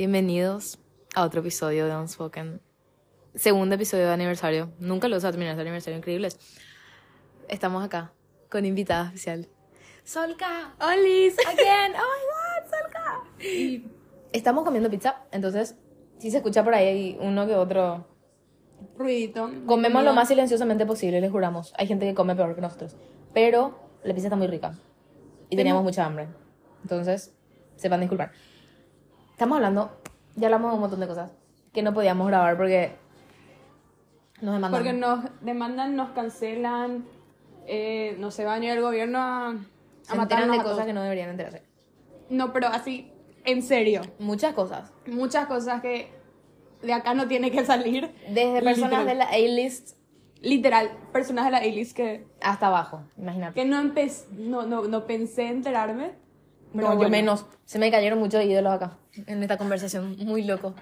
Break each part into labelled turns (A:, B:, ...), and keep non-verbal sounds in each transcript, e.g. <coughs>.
A: Bienvenidos a otro episodio de Unspoken. Segundo episodio de aniversario. Nunca lo vas a terminar, es aniversario increíbles. Estamos acá con invitada especial. Solka.
B: ¡Olis!
A: Again. Oh my god, Solka. Y estamos comiendo pizza, entonces si se escucha por ahí uno que otro.
B: Ruidito.
A: Comemos lo más silenciosamente posible, les juramos. Hay gente que come peor que nosotros. Pero la pizza está muy rica. Y teníamos mucha hambre. Entonces, sepan disculpar. Estamos hablando, ya hablamos de un montón de cosas que no podíamos grabar porque nos demandan.
B: Porque nos demandan, nos cancelan, eh, no se va a venir el gobierno a, a matarnos
A: de
B: a
A: cosas
B: todos.
A: que no deberían enterarse.
B: No, pero así, en serio.
A: Muchas cosas.
B: Muchas cosas que de acá no tiene que salir.
A: Desde personas
B: Literal.
A: de la A-list
B: Literal, personas de la A-list que,
A: hasta abajo, imagínate.
B: que no, no, no, no pensé enterarme. Pero
A: no, yo
B: bueno.
A: menos. Se me cayeron muchos ídolos acá en esta conversación. Muy loco.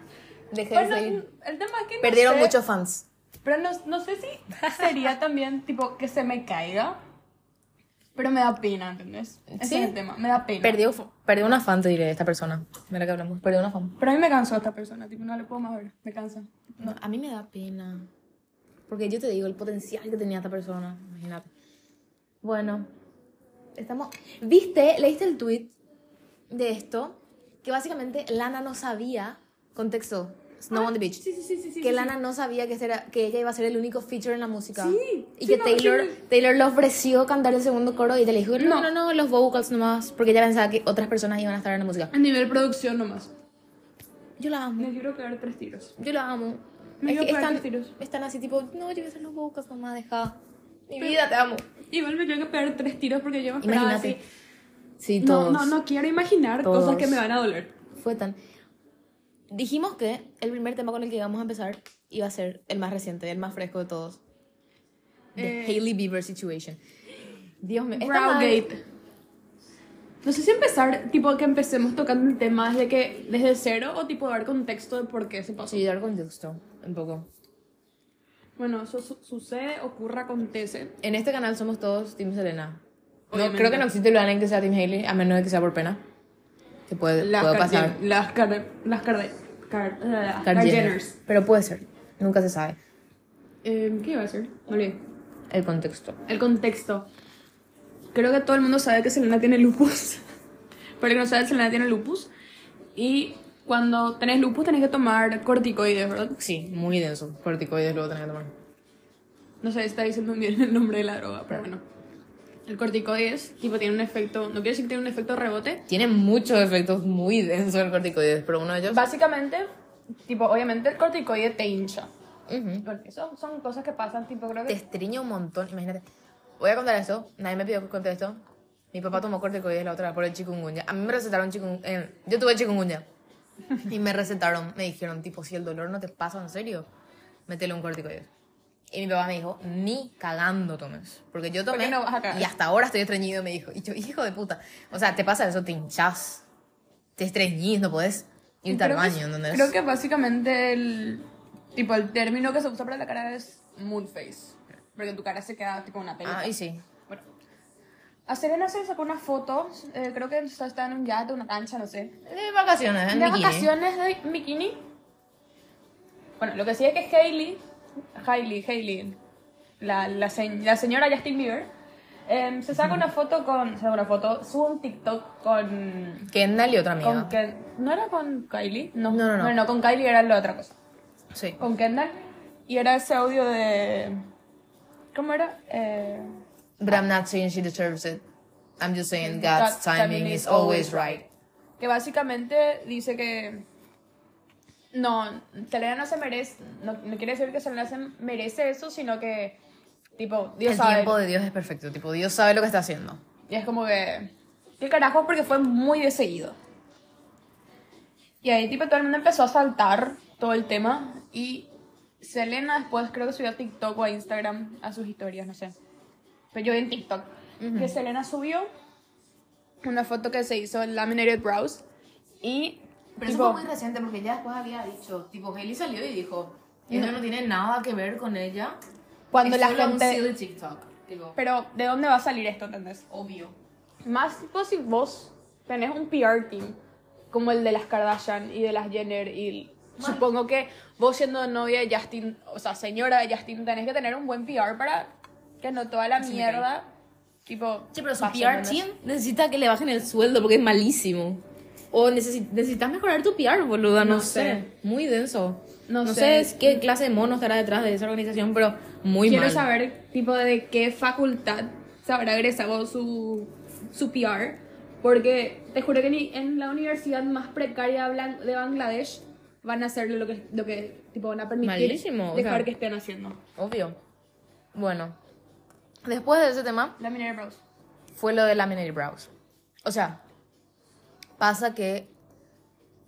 A: Dejé de seguir.
B: el tema es que no
A: Perdieron
B: sé,
A: muchos fans.
B: Pero no, no sé si sería también tipo que se me caiga. Pero me da pena, ¿entendés? Ese
A: Sí.
B: es el tema, me da pena.
A: Perdió, perdió una fan, te diré, esta persona. De la que hablamos. Perdió una fan.
B: Pero a mí me cansó esta persona, tipo, no le puedo más ver, me cansa.
A: No, a mí me da pena. Porque yo te digo, el potencial que tenía esta persona. Imagínate. Bueno, estamos. ¿Viste? ¿Leíste el tweet de esto? Que básicamente Lana no sabía. Contexto. Snow on the Beach.
B: Sí, sí, sí,
A: que. Lana no sabía que, era, que ella iba a ser el único feature en la música.
B: Sí,
A: Y
B: sí,
A: que
B: no,
A: Taylor. Taylor le ofreció cantar el segundo coro y ella le dijo, no, no,
B: No.
A: los vocals nomás. Porque ella pensaba que otras personas iban a estar en la música.
B: A nivel producción nomás.
A: Yo la amo.
B: Me quiero quedar tres tiros.
A: Yo la amo.
B: Me
A: Es que están,
B: tres tiros.
A: están así tipo, no, yo voy a hacer los vocals, mamá, deja. Mi vida, te amo.
B: Igual me quiero que pegar tres tiros porque yo me esperaba
A: Imagínate.
B: así.
A: Sí,
B: No,
A: todos.
B: no, no quiero imaginar
A: Todos.
B: cosas que me van a doler.
A: Fue tan... Dijimos que el primer tema con el que íbamos a empezar iba a ser el más reciente, el más fresco de todos. The
B: Eh.
A: Hailey Bieber situation. Dios mío.
B: Browgate. No sé si empezar, tipo, que empecemos tocando el tema desde que, desde cero o tipo dar contexto de por qué se pasó.
A: Sí, dar contexto, un poco.
B: Bueno, eso su- sucede, ocurre, acontece.
A: En este canal somos todos Team Selena. No, creo que no existe en que sea Team Hailey, a menos de que sea por pena. Que puede,
B: Las
A: puede pasar.
B: Las Kar- las Kar- eh, las
A: Jenner.
B: Jenners.
A: Pero puede ser. Nunca se sabe.
B: Eh, ¿Qué iba a decir? Me olvidé.
A: El contexto.
B: El contexto. Creo que todo el mundo sabe que Selena tiene lupus. <laughs> El que no sabe, Selena tiene lupus. Y cuando tenés lupus tenés que tomar corticoides, ¿verdad?
A: Sí, muy denso. Corticoides luego tenés que tomar.
B: No sé si está diciendo bien el nombre de la droga, pero bueno. El corticoides, tipo, tiene un efecto... No quiere decir que tiene un efecto rebote.
A: Tiene muchos efectos muy densos el corticoides, pero uno de ellos...
B: Básicamente, tipo, obviamente el corticoide te hincha.
A: Ujú.
B: Porque eso son cosas que pasan, tipo, creo
A: Te
B: que...
A: estriña un montón. Imagínate. Voy a contar esto. Nadie me pidió que conte esto. Mi papá tomó corticoides la otra vez por el chikungunya. A mí me recetaron chikungunya. yo tuve chikungunya. Y me recetaron, me dijeron, tipo, si el dolor no te pasa en serio, métele un corticoide. Y mi papá me dijo, ni cagando tomes. Porque yo tomé
B: no
A: y hasta ahora estoy estreñido, me dijo. Y yo, hijo de puta. O sea, te pasa eso, te hinchás. Te estreñís, no podés irte al
B: Creo que-
A: baño, ¿entendés?
B: Creo que básicamente el... Tipo, el término que se usa para la cara es moon face. Porque tu cara se queda tipo una pelota.
A: Ah, y sí.
B: Bueno. A Serena se sacó una foto, eh, creo que está, está en un yate, una cancha, no sé.
A: De vacaciones, en
B: de
A: bikini.
B: vacaciones de bikini. Bueno, lo que sí es que Hailey, Hailey, Hailey, la, la, se- la señora Justin Bieber, em, se saca una foto con, se saca una foto, sube un TikTok con,
A: Kendall y otra amiga.
B: con Ken- ¿no era con Kylie? No,
A: No, no, no.
B: Bueno, no, con Kylie era la otra cosa.
A: Sí.
B: Con Kendall. Y era ese audio de, ¿cómo era? Eh,
A: But I'm not saying she deserves it. I'm just saying God's
B: God's
A: timing is always right.
B: que básicamente dice que no, Selena no se merece, no, no quiere decir que Selena se merece eso, sino que tipo, Dios
A: El
B: sabe.
A: tiempo de Dios es perfecto. Tipo, Dios sabe lo que está haciendo.
B: Y es como que, ¿qué carajo? Porque fue muy de seguido. Y ahí tipo todo el mundo empezó a saltar todo el tema y Selena después creo que subió a TikTok o a Instagram a sus historias, no sé. Pero yo vi en TikTok que Selena subió una foto que se hizo en Laminated Brows y
A: Pero
B: tipo,
A: eso fue muy reciente porque ella después había dicho, tipo, Hailey salió y dijo, eso no tiene nada que ver con ella.
B: cuando
A: es
B: la
A: solo un
B: gente...
A: silly TikTok. Tipo,
B: Pero ¿de dónde va a salir esto, entendés?
A: obvio.
B: Más tipo si vos tenés un PR team como el de las Kardashian y de las Jenner y supongo que vos siendo novia de Justin, o sea, señora de Justin, tenés que tener un buen PR para que no toda la mierda, tipo...
A: Sí, pero su PR team necesita que le bajen el sueldo porque es malísimo. O necesi- necesitas mejorar tu PR, boluda, no,
B: No
A: sé.
B: sé.
A: Muy denso.
B: No
A: No,
B: sé.
A: sé. qué clase de mono estará detrás de esa organización, pero muy
B: Quiero
A: mal.
B: saber, tipo, de qué facultad se habrá egresado su, su PR. Porque te juro que ni en la universidad más precaria de Bangladesh van a hacer lo que, lo que tipo, van a permitir
A: Malísimo, o
B: dejar
A: sea.
B: que estén haciendo.
A: Obvio. Bueno. Después de ese tema,
B: La Minera Bros.
A: fue lo de Laminated Brows. O sea, pasa que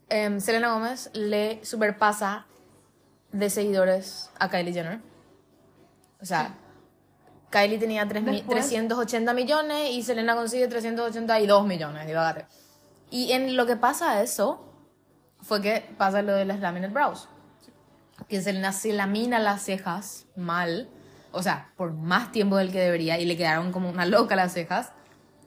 A: em, Selena Gómez le superpasa de seguidores a Kylie Jenner. O sea, Kylie tenía tres mi-
B: Después-
A: 380 millones y Selena consigue 382 millones, divagate. Y en lo que pasa a eso, fue que pasa lo de las Laminated Brows. Que Selena se lamina las cejas mal, o sea, por más tiempo del que debería, y le quedaron como una loca las cejas.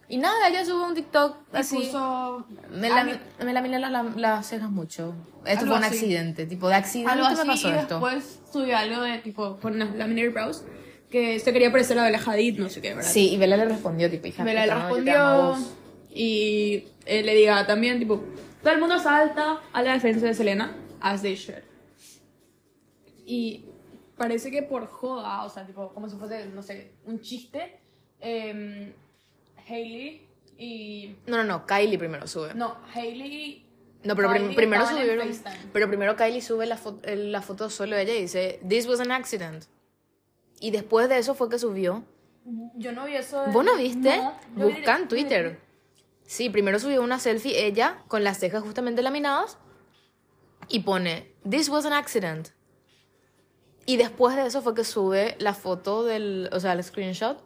A: Y nada, ella subió un TikTok
B: Y
A: así.
B: puso
A: Me, la,
B: mí-
A: me laminé las, las- las cejas mucho. Esto fue un
B: así.
A: accidente, tipo de accidente
B: algo así
A: me pasó
B: y
A: esto.
B: después subió algo de tipo con una- la Minera Bros. Que se quería parecer a Bella Hadid, no sé qué, ¿verdad?
A: Sí, y Bella le respondió, tipo, hija.
B: Bella le respondió y eh, le diga también, tipo, todo el mundo salta a la defensa de Selena, as they should. Y parece que por joda, o sea, tipo, como si fuese, no sé, un chiste, eh, Hailey y...
A: No, no, no, Kylie primero sube.
B: No, Hailey...
A: No, pero prim- primero subieron. Pero primero Kylie sube la, fo- la foto solo de ella y dice, This was an accident. Y después de eso fue que subió.
B: Yo no vi eso. de-
A: ¿Vos no viste?
B: No,
A: Busca en Twitter. Sí, primero subió una selfie ella con las cejas justamente laminadas y pone, This was an accident. Y después de eso fue que sube la foto del, o sea, el screenshot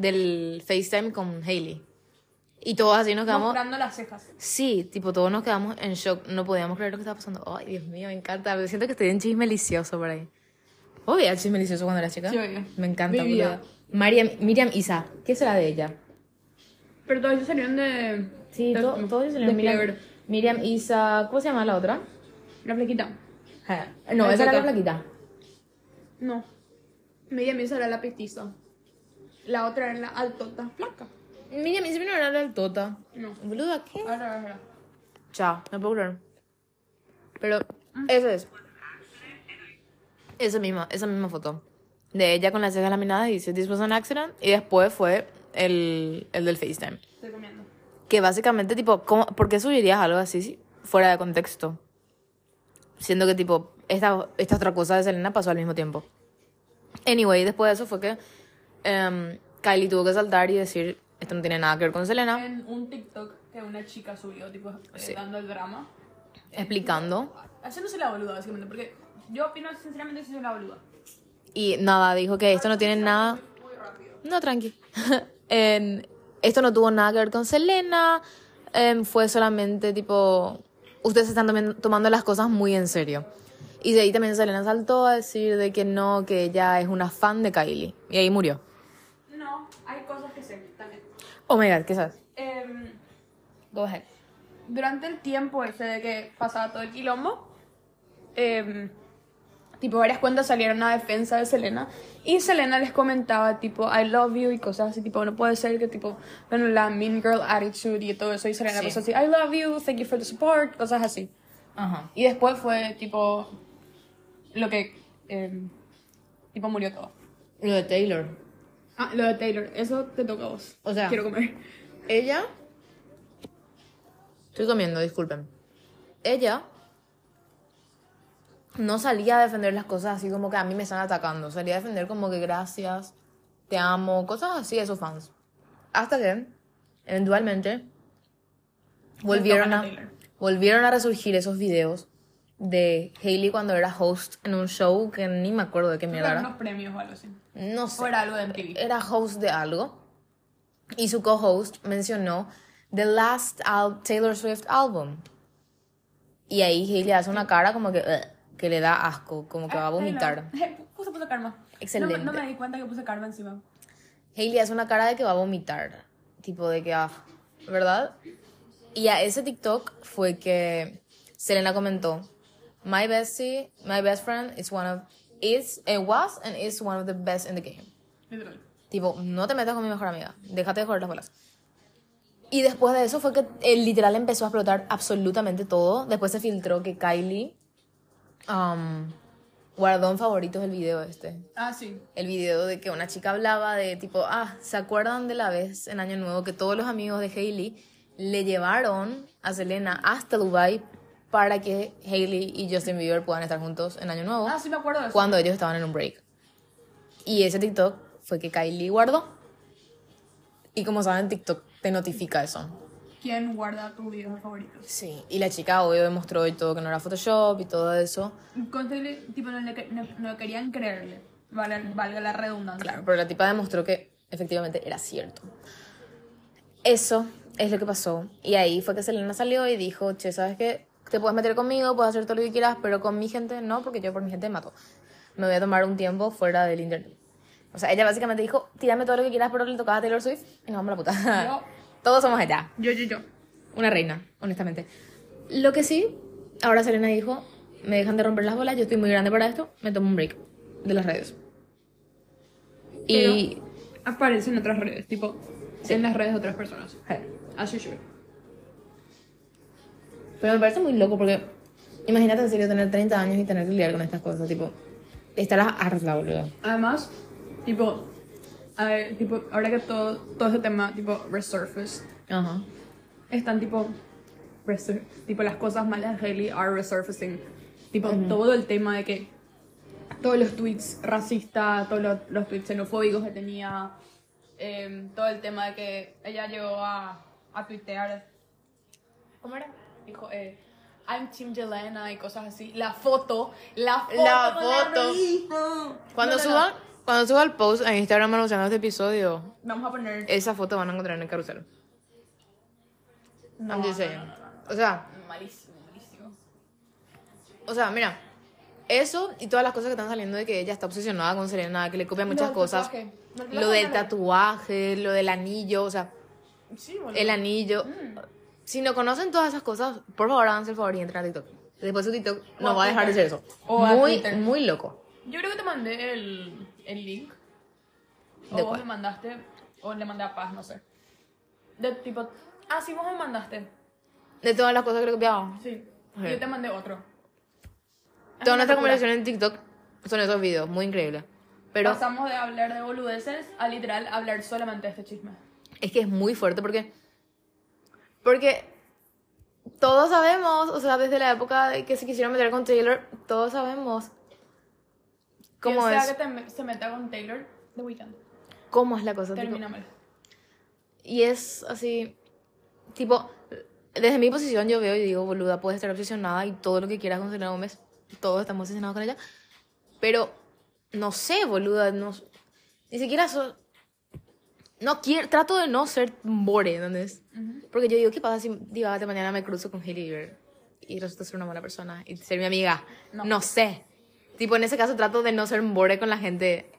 A: del FaceTime con Hailey. Y todos así nos quedamos.
B: Mostrando las cejas.
A: Sí, tipo, todos nos quedamos en shock. No podíamos creer lo que estaba pasando. Ay, Dios mío, me encanta. Siento que estoy en chisme delicioso por ahí. ¿Vos veías chisme delicioso cuando era chica?
B: Sí, obvio.
A: Me encanta. Mariam, Miriam Isa, ¿qué será de ella?
B: Pero todos ellos salieron de.
A: Sí,
B: de-
A: to- todos ellos
B: de
A: salieron. Miriam,
B: Clever.
A: Miriam Isa, ¿cómo se llama la otra?
B: La flequita.
A: No,
B: La
A: esa era la plaquita.
B: No. Media misa era la petiza. La otra era la altota flaca.
A: Miriam Isa no era la del Tota.
B: No.
A: Boluda, ¿qué?
B: Ahora, ahora.
A: Chao, no puedo creer. Pero, esa es. Esa misma, esa misma foto. De ella con las cejas laminadas y dice, This was an accident. Y después fue el, el del FaceTime.
B: Estoy comiendo.
A: Que básicamente, tipo, ¿cómo, ¿por qué subirías algo así fuera de contexto? Siendo que, tipo, esta, esta otra cosa de Selena pasó al mismo tiempo. Anyway, después de eso fue que em, Kylie tuvo que saltar y decir, esto no tiene nada que ver con Selena,
B: En un TikTok que una chica subió, tipo, eh,
A: Sí.
B: dando el drama.
A: explicando.
B: Haciéndose la boluda, básicamente. Porque yo opino, sinceramente, que soy la boluda.
A: Y nada, dijo que esto no tiene nada... No, tranqui. <laughs> En- esto no tuvo nada que ver con Selena. em, fue solamente tipo... Ustedes están tomando las cosas muy en serio. Y de ahí también Selena saltó a decir de que no, que ella es una fan de Kylie. Y ahí murió.
B: No, hay cosas que sé también.
A: Oh my god, ¿qué sabes?
B: Em,
A: Go ahead.
B: durante el tiempo ese de que pasaba todo el quilombo, em, tipo varias cuentas salieron a defensa de Selena y Selena les comentaba tipo I love you y cosas así, tipo no puede ser que tipo, bueno, la mean girl attitude y todo eso y Selena
A: Sí.
B: pasó así I love you, thank you for the support, cosas así.
A: Ajá.
B: Y después fue tipo lo que em, tipo murió todo.
A: Lo de Taylor.
B: Ah, lo de Taylor, eso te toca a vos.
A: O sea-
B: quiero comer.
A: Ella. Estoy comiendo, disculpen. Ella no salía a defender las cosas así como que a mí me están atacando. Salía a defender como que gracias, te amo, cosas así de sus fans. Hasta que, eventualmente, volvieron
B: a
A: volvieron a resurgir esos videos de Hailey cuando era host en un show que ni me acuerdo de qué mierda era.
B: unos premios o algo así.
A: No sé
B: O era algo de MTV.
A: era host de algo y su co-host mencionó The Last Al- Taylor Swift Album. Y ahí Hailey hace una cara como que, "Ugh", que le da asco, como que va a vomitar.
B: Eh, <laughs> Puse, puse karma.
A: Excelente.
B: No, me- no me di cuenta que puse karma encima.
A: Hailey hace una cara de que va a vomitar, tipo de que, ah, ¿verdad? Y a ese TikTok fue que Selena comentó, My bestie, my best friend is one of, is, it was and is one of the best in the game.
B: Literal.
A: Tipo, no te metas con mi mejor amiga, déjate de joder las bolas. Y después de eso fue que el literal empezó a explotar absolutamente todo. Después se filtró que Kylie um, guardó en favoritos el video este.
B: Ah, sí.
A: El video de que una chica hablaba de tipo, ah, ¿se acuerdan de la vez en Año Nuevo que todos los amigos de Hailey le llevaron a Selena hasta Dubai para que Hailey y Justin Bieber puedan estar juntos en Año Nuevo?
B: Ah, sí me acuerdo de eso.
A: cuando ellos estaban en un break. Y ese TikTok fue que Kylie guardó. Y como saben, TikTok te notifica eso.
B: ¿Quién guarda tus videos favoritos?
A: Sí. Y la chica obvio demostró y todo que no era Photoshop y todo eso.
B: Con tipo, no, le, que- no, no querían creerle. Vale, valga la redundancia.
A: Claro, pero la tipa demostró que efectivamente era cierto. Eso es lo que pasó. Y ahí fue que Selena salió y dijo, che, ¿sabes qué? Te puedes meter conmigo, puedes hacer todo lo que quieras, pero con mi gente no, porque yo por mi gente me mato. Me voy a tomar un tiempo fuera del internet. O sea, ella básicamente dijo, tírame todo lo que quieras, pero le tocaba a Taylor Swift y nos vamos a la puta.
B: Yo- <laughs>
A: Todos somos ella.
B: Yo, yo, yo.
A: Una reina, honestamente. Lo que sí, ahora Selena dijo, me dejan de romper las bolas, yo estoy muy grande para esto, me tomo un break de las redes. Y...
B: Aparece en otras redes, tipo, en las redes de otras personas. As usual.
A: Pero me parece muy loco porque imagínate en serio tener 30 años y tener que lidiar con estas cosas, tipo, estarás harta, boludo.
B: Además, tipo, a ver, tipo, ahora que todo, todo este tema, tipo, resurface,
A: Ajá.
B: están tipo, resur- tipo, las cosas malas de Hailey are resurfacing. Tipo, todo el tema de que todos los tweets racistas, todos los, los tweets xenofóbicos que tenía, em, todo el tema de que ella llegó a, a tuitear, ¿cómo era? Dijo, eh, I'm Team Jelena y cosas así. La foto, la foto.
A: La foto.
B: misma.
A: Cuando
B: No,
A: suba, cuando suba el post en Instagram anunciando este episodio,
B: Vamos a poner...
A: esa foto van a encontrar en el carrusel.
B: No,
A: I'm just saying.
B: no.
A: O sea,
B: Malísimo, malísimo.
A: o sea, mira, eso y todas las cosas que están saliendo de que ella está obsesionada con Selena, que le copia muchas cosas. Lo del tatuaje, lo del anillo, o sea,
B: Sí,
A: el anillo.
B: Mm.
A: Si no conocen todas esas cosas, por favor háganse el favor y entren a TikTok. Después su TikTok
B: O
A: no va a dejar de ser eso.
B: O
A: muy, muy loco.
B: Yo creo que te mandé el, el link. O
A: ¿De
B: vos
A: cuál?
B: me mandaste, o le mandé a Paz, no sé. De tipo, ah, sí, vos me mandaste.
A: De todas las cosas que le copiaba.
B: Sí.
A: Ok.
B: Y yo te mandé otro.
A: Toda nuestra conversación en TikTok son esos videos, muy increíbles. Pero
B: Pasamos de hablar de boludeces a literal hablar solamente de este chisme.
A: es que es muy fuerte porque. Porque todos sabemos, o sea, desde la época que se quisieron meter con Taylor, todos sabemos cómo
B: Quien sea
A: es,
B: que te se meta con Taylor, The Weeknd.
A: cómo es la cosa. tipo,
B: Termínamelo.
A: Y es así, tipo, desde mi posición yo veo y digo, boluda, puedes estar obsesionada y todo lo que quieras con Selena Gómez, todos estamos obsesionados con ella, pero no sé, boluda, no, ni siquiera so- no quiero, trato de no ser bore, ¿entendés? Porque yo digo, ¿qué pasa si de mañana me cruzo con Hailey Bieber y resulta ser una buena persona y ser mi amiga?
B: No.
A: No, sé. Tipo, en ese caso trato de no ser bore con la gente,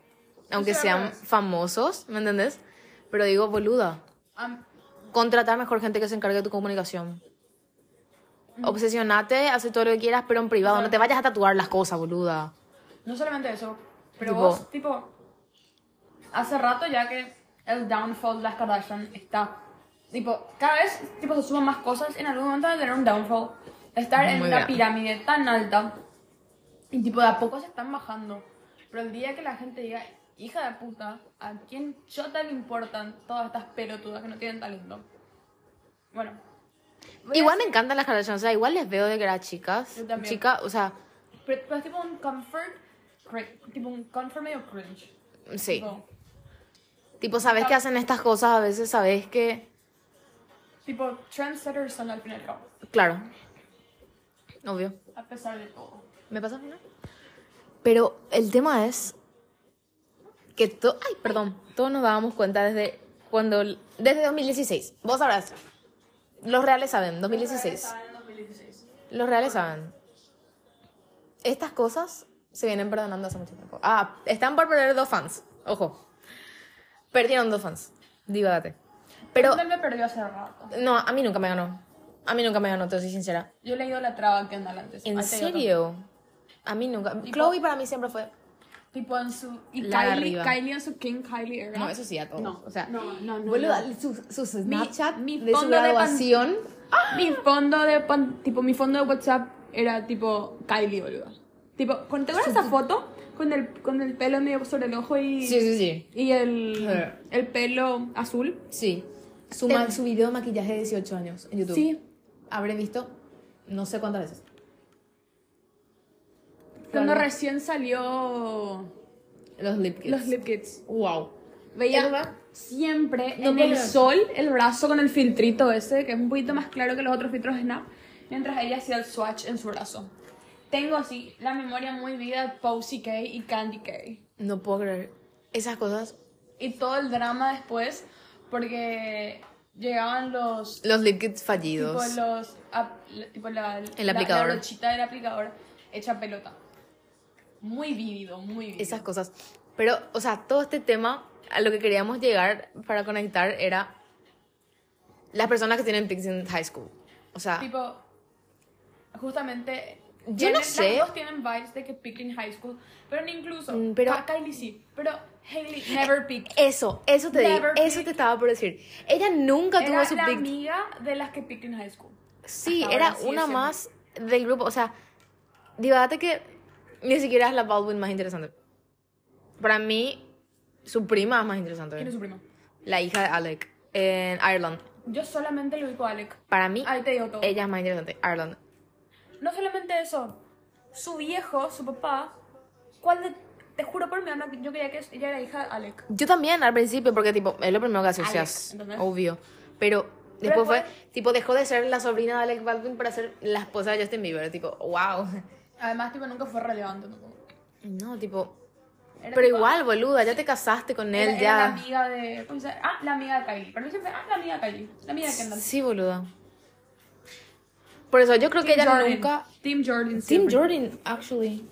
A: aunque
B: sea,
A: sean famosos, ¿me entendés? Pero digo, boluda,
B: Am-
A: contratar mejor gente que se encargue de tu comunicación. Obsesionate, haz todo lo que quieras, pero en privado. No te vayas a tatuar las cosas, boluda.
B: No solamente eso, pero
A: Tipo-
B: vos, tipo, hace rato ya que el downfall de las Kardashian está, tipo, cada vez, tipo, se suman más cosas, en algún momento de tener un downfall, estar en
A: Muy
B: una
A: grande.
B: pirámide tan alta, y tipo, de a poco se están bajando, pero el día que la gente diga, hija de puta, ¿a quién chota le importan todas estas pelotudas que no tienen talento? Bueno. a
A: Igual me encantan las Kardashian, o sea, igual les veo de que eran chicas.
B: Yo también.
A: Chica, o sea,
B: Pero, pero es tipo un comfort, tipo un comfort medio cringe.
A: sí.
B: Tipo,
A: Tipo, sabes que hacen estas cosas, a veces sabes que.
B: Tipo, trendsetters son al fin y al cabo.
A: Claro. Obvio.
B: A pesar de todo.
A: ¿Me pasa una? Pero el tema es que to ay, perdón, todos nos dábamos cuenta desde cuando desde 2016. Vos sabrás. Los reales saben, 2016.
B: en 2016.
A: Los reales saben. Estas cosas se vienen perdonando hace mucho tiempo. Ah, están por perder dos fans. Ojo. Perdieron dos fans. Dígate. Pero
B: Pero me perdió hace rato.
A: no, a mí nunca me ganó. A mí nunca me ganó, te soy sincera.
B: Yo le he ido la traba que anda antes.
A: ¿En
B: todo.
A: serio? A mí nunca. Chloe para mí siempre fue.
B: Tipo en su. Y
A: La
B: Kylie. Kylie en su King Kylie era.
A: No, eso sí, a todos.
B: No,
A: o sea,
B: no, no, no.
A: boluda,
B: no.
A: Su, su Snapchat
B: mi
A: de su
B: fondo de
A: graduación.
B: Mi fondo de pan- tipo mi fondo de WhatsApp era tipo Kylie, boludo. Tipo, ¿con te acuerdas esa foto con el con el pelo medio sobre el ojo y
A: Sí, sí, sí.
B: y el
A: Sí.
B: el pelo azul?
A: Sí. Su, ma- su video de maquillaje de 18 años en YouTube.
B: Sí.
A: Habré visto no sé cuántas veces.
B: Cuando
A: Claro.
B: recién salió
A: Los lip kits.
B: los lip kits.
A: Wow.
B: Veía siempre
A: No
B: en el sol el brazo con el filtrito ese, que es un poquito más claro que los otros filtros de Snap, mientras ella hacía el swatch en su brazo. Tengo así la memoria muy viva de Posey K y Candy K.
A: No puedo creer. Esas cosas.
B: Y todo el drama después, porque llegaban los.
A: Los lip kits
B: Tipo
A: fallidos.
B: los. ap- tipo la,
A: El
B: la-
A: aplicador.
B: La, brochita del aplicador hecha pelota. Muy vívido, muy vívido.
A: Esas cosas. Pero, o sea, todo este tema, a lo que queríamos llegar para conectar era las personas que tienen pics en high school. O sea,
B: Tipo, justamente.
A: Yo no sé.
B: Las dos tienen vibes de que picked in high school. Pero ni incluso.
A: Mm, pero-
B: Kylie sí. Pero Hailey never picked.
A: eso, eso te digo, eso te estaba por decir. Ella nunca tuvo
B: Era
A: su
B: la
A: pic.
B: amiga de las que picked in high school.
A: Sí,
B: Hasta
A: era una más del grupo. O sea, dígate que ni siquiera es la Baldwin más interesante. Para mí, su prima es más interesante.
B: ¿Quién es su prima?
A: La hija de Alec en Ireland.
B: Yo solamente lo ubico a Alec.
A: Para mí,
B: Ahí te digo todo.
A: ella es más interesante. Ireland.
B: No solamente eso, su viejo, su papá, ¿cuál de, te juro por mi alma que yo creía que ella era hija de Alec.
A: Yo también al principio, porque tipo, es lo primero que asocias, obvio. Pero después fue, tipo, dejó de ser la sobrina de Alec Baldwin para ser la esposa de Justin Bieber. Tipo, wow.
B: Además, tipo, nunca fue relevante. ¿no?
A: No, tipo,
B: Era
A: pero
B: tipo,
A: igual, boluda, ya te casaste con
B: Era,
A: él,
B: era
A: ya.
B: la amiga de. ¿cómo se llama? Ah, la amiga de Kylie. Para mí siempre. Ah, la amiga de Kylie. La amiga de Kendall.
A: Sí, boluda. Por eso yo creo que
B: Team
A: ella
B: Jordan.
A: nunca.
B: Team Jordan.
A: Team
B: siempre.
A: Jordan, actually.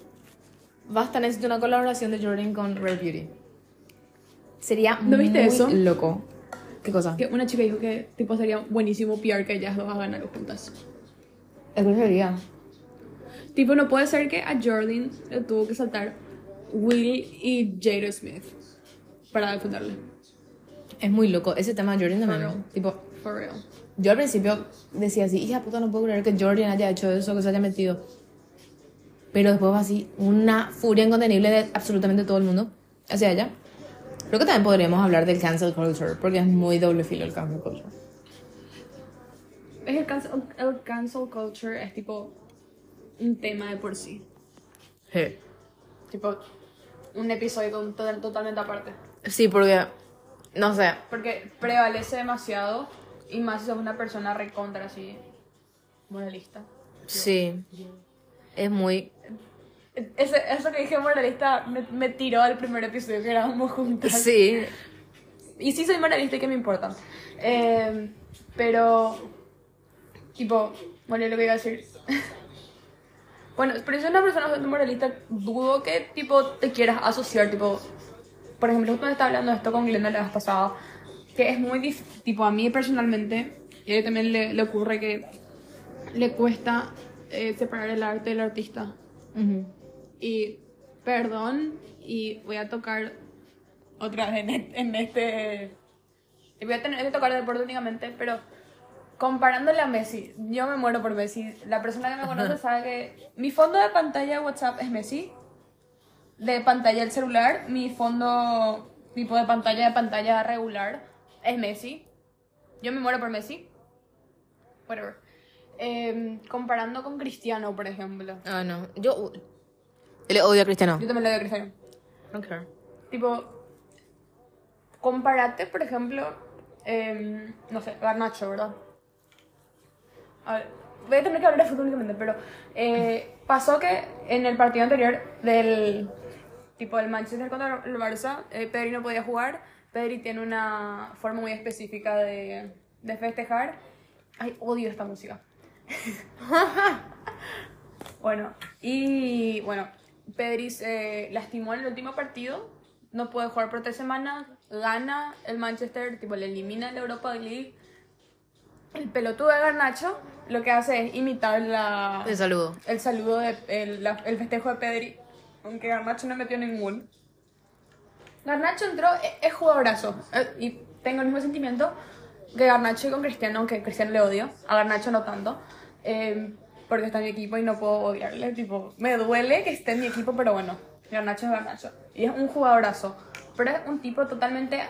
A: Basta, necesito una colaboración de Jordan con Rare Beauty. Sería
B: ¿No viste
A: muy
B: eso?
A: loco. ¿Qué cosa?
B: Que una chica dijo que tipo sería buenísimo PR que ellas dos hagan algo juntas.
A: ¿Qué sería?
B: Tipo, no puede ser que a Jordan le tuvo que saltar Will y Jada Smith para defenderle.
A: Es muy loco. Ese tema de Jordan también.
B: For real.
A: Tipo,
B: For real.
A: Yo al principio decía así, hija puta, no puedo creer que Jordan haya hecho eso, que se haya metido. Pero después va así, una furia incontenible de absolutamente todo el mundo hacia ella. Creo que también podríamos hablar del cancel culture, porque es muy doble filo el cancel culture.
B: Es el cancel, el cancel culture es tipo un tema de por sí.
A: Sí.
B: Tipo, un episodio con- to- totalmente aparte.
A: Sí, porque, no sé,
B: Porque prevalece demasiado y más si sos una persona recontra así moralista.
A: sí. Es muy...
B: Ese, eso que dije moralista me, me tiró al primer episodio que grabamos juntas.
A: Sí.
B: Y sí soy moralista y que me importa. Eh, pero, tipo, bueno, lo que iba a decir. <laughs> bueno, pero si una persona moralista, dudo que, tipo, te quieras asociar, tipo, por ejemplo, justo me estaba hablando de esto con Glenda la vez pasada, que es muy difícil, tipo, a mí personalmente, y a ella también le, le ocurre que le cuesta eh, separar el arte del artista.
A: Ujú.
B: Y perdón, y voy a tocar otra vez en, e- en este. Voy a tener que tocar deporte únicamente, pero comparándole a Messi, yo me muero por Messi. La persona que me conoce sabe que mi fondo de pantalla de WhatsApp es Messi. De pantalla del celular, mi fondo tipo de pantalla de pantalla regular es Messi. Yo me muero por Messi. Whatever. Em, comparando con Cristiano, por ejemplo.
A: Ah, no. Yo le odio a Cristiano.
B: Yo también le doy a Cristiano.
A: Okay.
B: Tipo, compárate, por ejemplo, em, no sé, Garnacho, ¿verdad? A ver, voy a tener que hablar de fútbol únicamente, pero eh, pasó que en el partido anterior del tipo del Manchester contra el Barça, eh, Pedri no podía jugar. Pedri tiene una forma muy específica de, de festejar. Ay, odio esta música. <laughs> Bueno, y bueno, Pedri se lastimó en el último partido, no puede jugar por tres semanas, gana el Manchester, tipo le elimina la Europa League. El pelotudo de Garnacho lo que hace es imitar la,
A: El saludo.
B: el saludo, de, el, la- el festejo de Pedri, aunque Garnacho no metió ningún. Garnacho entró, e- es jugadorazo, eh, y tengo el mismo sentimiento que Garnacho con Cristiano, aunque Cristiano le odio, a Garnacho no tanto, eh, porque está en mi equipo y no puedo odiarle, tipo, me duele que esté en mi equipo, pero bueno, Garnacho es Garnacho, y es un jugadorazo, pero es un tipo totalmente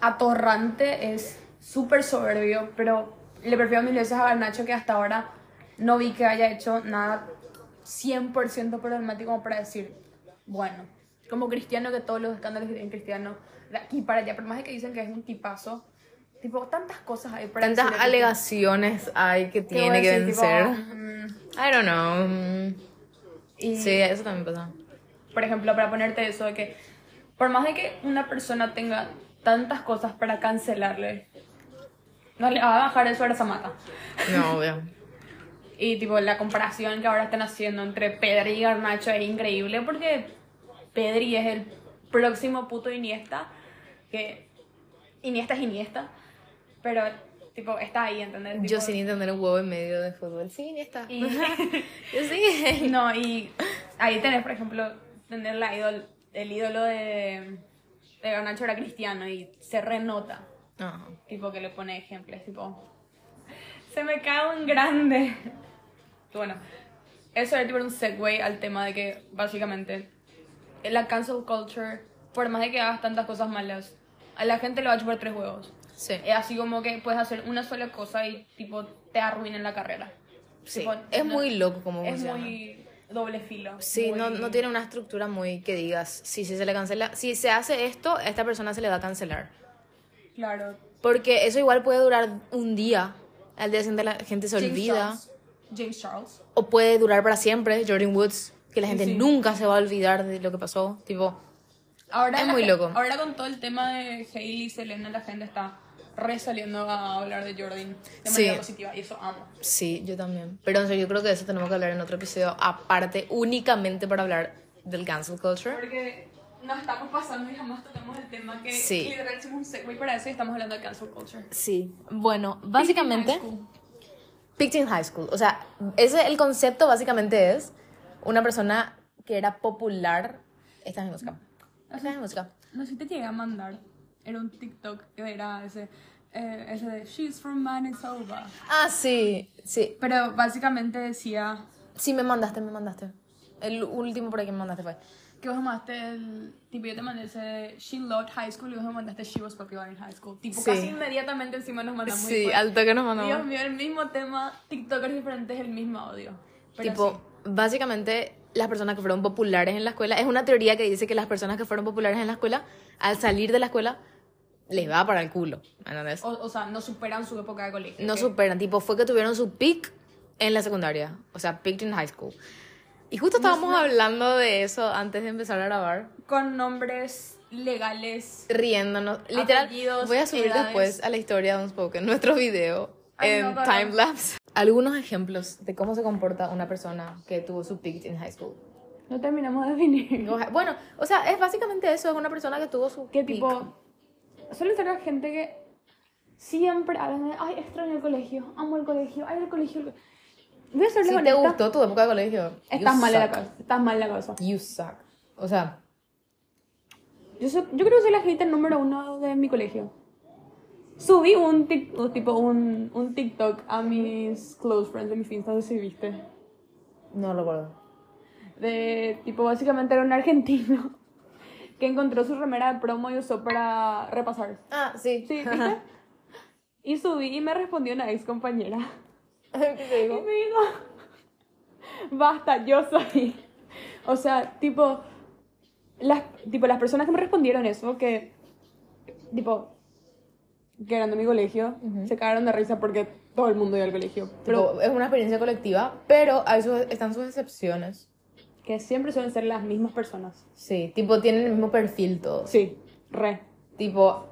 B: atorrante, es súper soberbio, pero le prefiero mil veces a Garnacho que hasta ahora no vi que haya hecho nada 100% problemático como para decir, bueno, como cristiano que todos los escándalos tiene cristiano de aquí para allá, por más de que dicen que es un tipazo, tipo, tantas cosas hay para
A: Tantas
B: decirle que-
A: alegaciones hay que tiene que
B: decir, tipo,
A: vencer.
B: mm,
A: I don't know. Mm.
B: y,
A: Sí, eso también pasa.
B: por ejemplo, para ponerte eso de que, por más de que una persona tenga tantas cosas para cancelarle, no le va a bajar eso a Samata.
A: No, obvio. <laughs>
B: Y tipo, la comparación que ahora están haciendo entre Pedri y Garnacho es increíble porque Pedri es el próximo puto Iniesta, que Iniesta es Iniesta, pero tipo, está ahí, ¿entendés?
A: Yo
B: Tipo,
A: sin entender un huevo en medio de fútbol. Sí, ni está.
B: Y, <laughs>
A: Yo sí. <laughs>
B: no, y ahí tenés, por ejemplo, tener la idol, el ídolo de, de Garnacho era cristiano y se renota,
A: Ajá.
B: tipo que le pone ejemplos, tipo, se me cae un grande. <laughs> Bueno, eso era tipo un segue al tema de que básicamente la cancel culture, por más de que hagas tantas cosas malas, a la gente le va a chupar tres huevos.
A: Sí.
B: Es así como que puedes hacer una sola cosa y tipo te arruinen la carrera.
A: Sí.
B: Tipo,
A: Es
B: no-
A: muy loco como
B: Es
A: funciona.
B: muy doble filo.
A: Sí, no,
B: muy-
A: no tiene una estructura muy que digas, sí, sí se le cancela. Si se hace esto, a esta persona se le va a cancelar.
B: Claro.
A: Porque eso igual puede durar un día. Al día siguiente la gente se
B: James
A: olvida.
B: Charles. James Charles.
A: O puede durar para siempre. Jordan Woods, que la gente
B: sí.
A: nunca se va a olvidar de lo que pasó. Tipo,
B: Ahora
A: Es muy
B: gen-
A: loco.
B: Ahora con todo el tema de Hailey y Selena, la gente está resaliendo a hablar de Jordan de manera
A: Sí.
B: positiva y eso amo.
A: sí, yo también. Pero en serio, yo creo que de eso tenemos que hablar en otro episodio aparte, únicamente para hablar del cancel culture.
B: Porque nos estamos pasando y jamás tocamos el tema que
A: Sí.
B: literal hicimos un segue para eso y estamos hablando de cancel culture.
A: Sí. Bueno, básicamente... Picked in high school. O sea, ese, el concepto básicamente es una persona que era popular. Esta es mi música. Esta es mi música.
B: No sé si te llegué a mandar. Era un TikTok que era ese, eh, ese de She's from Manitoba.
A: Ah, sí, sí.
B: Pero básicamente decía
A: Sí, me mandaste, me mandaste. El último por ahí que me mandaste fue.
B: que vos mandaste el. Tipo, yo te mandé ese She loved high school y vos me mandaste She was popular in high school. Tipo,
A: Sí.
B: casi inmediatamente encima nos mandamos.
A: Sí, al toque nos
B: Dios
A: mandamos.
B: mío, el mismo tema, TikTokers diferentes, el mismo audio. Pero
A: Tipo,
B: sí.
A: Básicamente, las personas que fueron populares en la escuela, es una teoría que dice que las personas que fueron populares en la escuela, al salir de la escuela, les va para el culo. ¿Entendés?
B: O, o sea, no superan su época de colegio.
A: No superan, tipo, fue que tuvieron su peak en la secundaria, o sea, peaked in high school. Y justo estábamos hablando de eso antes de empezar a grabar,
B: Con nombres legales.
A: riéndonos. Literal, voy a subir
B: edades.
A: después a la historia de Unspoken nuestro video
B: Ay,
A: en
B: no,
A: timelapse. Algunos ejemplos de cómo se comporta una persona que tuvo su peak in high school.
B: No terminamos de definir. <laughs>
A: Bueno, o sea, es básicamente eso, es una persona que tuvo su
B: Que
A: peak.
B: tipo. Suele ser la gente que siempre hablan de. Ay, extraño el colegio. Amo el colegio. Ay, el colegio. el co-". Voy a
A: Si te gustó tu época de colegio,
B: Estás mal en la cabeza. Estás mal en la cabeza.
A: You suck. O sea,
B: Yo, soy- yo creo que soy la hater número uno de mi colegio. Subí un, tic- o tipo un, un TikTok a mis close friends de mis Insta, no sé si viste.
A: no recuerdo.
B: De tipo, básicamente era un argentino <laughs> que encontró su remera de promo y usó para repasar.
A: Ah, sí.
B: Sí, ¿viste? Y subí y me respondió una ex compañera. <laughs>
A: ¿Qué te
B: Y
A: digo?
B: me dijo, basta, yo soy. O sea, tipo las, tipo, las personas que me respondieron eso, que, tipo, que eran de mi colegio, se cagaron de risa porque todo el mundo iba al colegio. Pero
A: Tipo, es una experiencia colectiva, pero hay sus- están sus excepciones.
B: que siempre suelen ser las mismas personas.
A: Sí, tipo, tienen el mismo perfil todos.
B: Sí, re.
A: Tipo,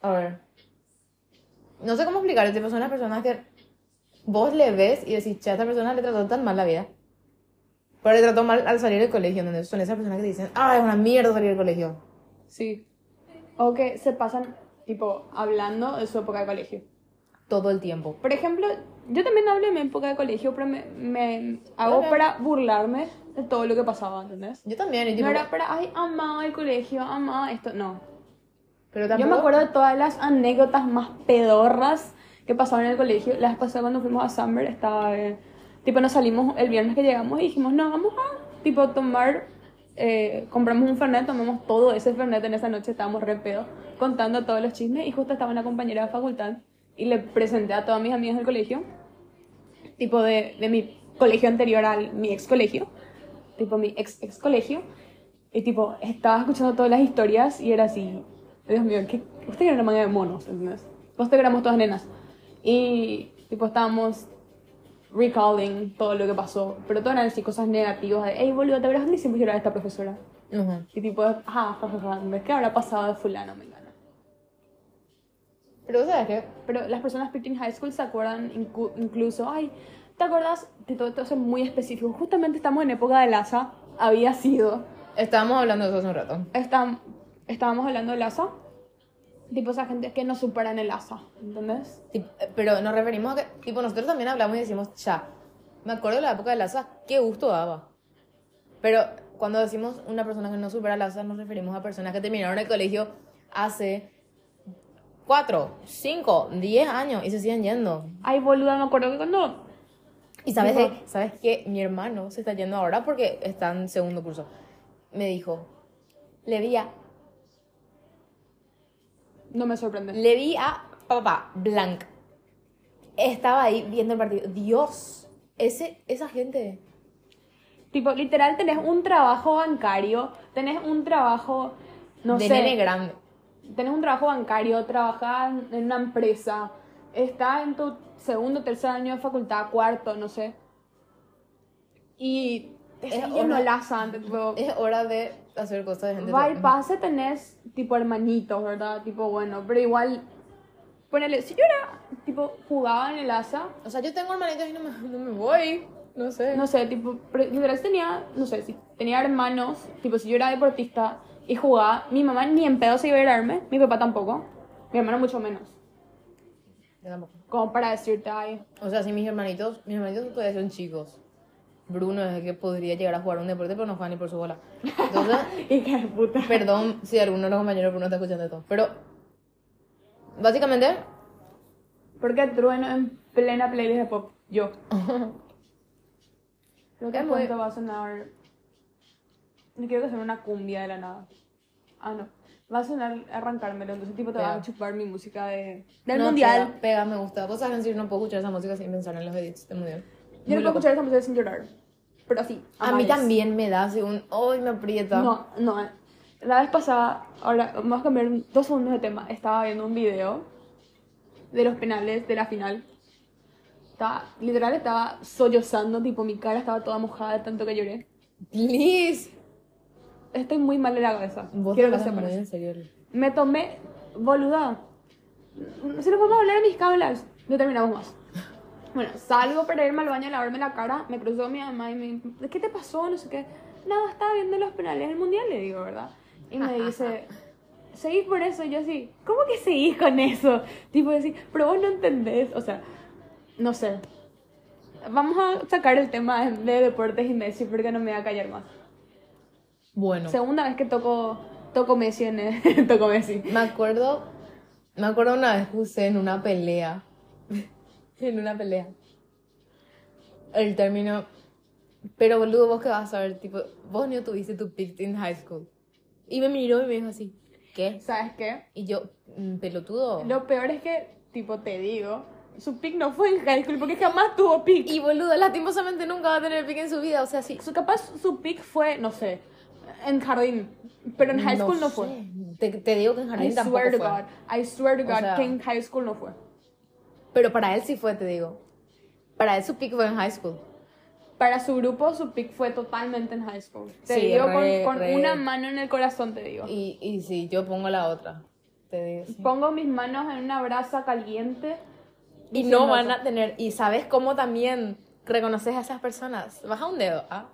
A: a ver. No sé cómo explicar, tipo, son las personas que vos le ves y decís, che, a esta persona le trató tan mal la vida. Pero le trató mal al salir del colegio, donde son esas personas que te dicen, ah, es una mierda salir del colegio.
B: Sí. O que se pasan, tipo, hablando de su época de colegio.
A: Todo el tiempo.
B: Por ejemplo, Yo también hablo de mi época de colegio, pero me, me hago
A: Ok.
B: para burlarme de todo lo que pasaba, ¿entendés?
A: Yo también, y tipo,
B: No era para, ay, amaba el colegio, amaba esto, no.
A: pero
B: Yo
A: tampoco...
B: me acuerdo de todas las anécdotas más pedorras que pasaban en el colegio. Las pasé cuando fuimos a Summer, estaba, eh, tipo, nos salimos el viernes que llegamos y dijimos, no, vamos a, tipo, tomar, eh, compramos un Fernet, tomamos todo ese Fernet en esa noche, estábamos re pedo, contando todos los chismes y justo estaba una compañera de facultad y le presenté a todas mis amigas del colegio, tipo, de, de mi colegio anterior al mi ex colegio, tipo, mi ex ex colegio. Y tipo, estaba escuchando todas las historias y era así, Dios mío, ¿qué? usted era una manga de monos, ¿entendés? Nosotros éramos todas nenas. Y tipo, estábamos recalling todo lo que pasó, pero todo eran así cosas negativas de, hey, boludo, ¿te que siempre llorar a esta profesora?
A: Ujú.
B: Y tipo, ah, ¿qué habrá pasado de fulano? Me encanta.
A: Pero ¿sabes qué?
B: Pero las personas Picking High School se acuerdan incu- incluso, ay, ¿te acuerdas? De todo esto es muy específico. Justamente estamos en época de Laza, había sido.
A: Estábamos hablando de eso hace un rato.
B: Estam- estábamos hablando de Laza. Tipo esa gente que no superan el Laza, ¿entendés?
A: Eh, Pero nos referimos a que, tipo, nosotros también hablamos y decimos, ya, me acuerdo de la época de Laza, qué gusto daba. Pero cuando decimos una persona que no supera Laza, nos referimos a personas que terminaron el colegio hace 4, 5, 10 años y se siguen yendo.
B: Ay, boluda, me acuerdo que cuando...
A: Y sabes,
B: Dijo-
A: qué? sabes que mi hermano se está yendo ahora porque está en segundo curso. Me dijo, le vi a,
B: No me sorprende.
A: le vi a papá Blanc. Estaba ahí viendo el partido. Dios, ese, esa gente.
B: Tipo, literal, tenés un trabajo bancario, tenés un trabajo, no
A: de
B: sé,
A: nene grande.
B: tenés un trabajo bancario, trabajás en una empresa, estás en tu segundo, tercer año de facultad, cuarto, no sé. Y te
A: Es hora-
B: tipo,
A: Es hora de hacer cosas de gente.
B: pase tenés, tipo, hermanitos, ¿verdad? Tipo, bueno, pero igual, ponele, si yo era, tipo, jugaba en el asa,
A: O sea, yo tengo hermanitos y no me, no me voy. No sé.
B: no sé, tipo, literal si tenía, no sé, si tenía hermanos, tipo, si yo era deportista y jugaba, mi mamá ni en pedo se iba a ir a verme, mi papá tampoco, mi hermano mucho menos.
A: Yo tampoco.
B: Como para decirte, ay,
A: O sea, si mis hermanitos, mis hermanitos todavía son chicos. Bruno es el que podría llegar a jugar un deporte, pero no juega ni por su bola. Entonces, <laughs>
B: hija de puta.
A: perdón si alguno de los compañeros Bruno está escuchando esto. Pero, básicamente,
B: Porque trueno en plena playlist de pop, yo. <laughs> Creo que
A: muy-
B: va a sonar, no quiero que suene una cumbia de la nada. Ah, no. Va a sonar arrancármelo, entonces tipo te va a
A: Pega.
B: chupar mi música de, del
A: no,
B: mundial.
A: Pega, pega, me gusta. Vos sabés decir, no puedo escuchar esa música sin pensar en los edits del mundial.
B: Yo no puedo escuchar esa música sin llorar. Pero así.
A: A mí también me da así un. ¡Ay, me aprieta!
B: No, no. eh. La vez pasada, ahora vamos a cambiar dos segundos de tema. Estaba viendo un video de los penales de la final. Estaba, literal estaba sollozando, tipo mi cara estaba toda mojada tanto que lloré.
A: Please.
B: Estoy muy mal de la cabeza.
A: Vos
B: Quiero que sepas.
A: en serio.
B: Me tomé, boluda. Si nos vamos a hablar de mis cablas, no terminamos más. Bueno, salgo para irme al baño a lavarme la cara, me cruzó mi mamá y me dice, ¿qué te pasó? No sé qué. Nada, estaba viendo los penales del mundial, le digo, ¿verdad? Y me dice, <laughs> ¿seguís por eso? Y yo así, ¿cómo que seguís con eso? Tipo decir, pero vos no entendés, o sea, no sé. Vamos a sacar el tema de deportes y Messi porque no me voy a callar más.
A: Bueno.
B: Segunda vez que toco, toco Messi en el- <laughs> toco Messi.
A: Me acuerdo, me acuerdo una vez que usé en una pelea, en una pelea, el término, pero boludo, vos qué vas a ver, tipo, vos no tuviste tu pick in high school. Y me miró y me dijo así, ¿qué?
B: ¿Sabes qué?
A: Y yo, "Mm, pelotudo.
B: Lo peor es que, tipo, te digo, su pick no fue en high school porque jamás tuvo pick.
A: Y boludo, lastimosamente nunca va a tener pick en su vida, o sea, sí.
B: Su, capaz su pick fue, no sé, en jardín, pero en high school no, fue.
A: Te, te digo que en jardín
B: I
A: tampoco
B: swear to
A: fue.
B: God, I swear to
A: O
B: God
A: sea-
B: que en high school no fue.
A: Pero para él sí fue, te digo. Para él su pick fue en high school.
B: Para su grupo, su pick fue totalmente en high school. Te
A: Sí,
B: digo
A: re,
B: con, con
A: re.
B: una mano en el corazón, te digo.
A: Y, y sí, yo pongo la otra. Te digo. sí.
B: Pongo mis manos en una brasa caliente.
A: Y
B: diciendo
A: no van a tener. Y sabes cómo también reconoces a esas personas. Baja un dedo, ¿ah?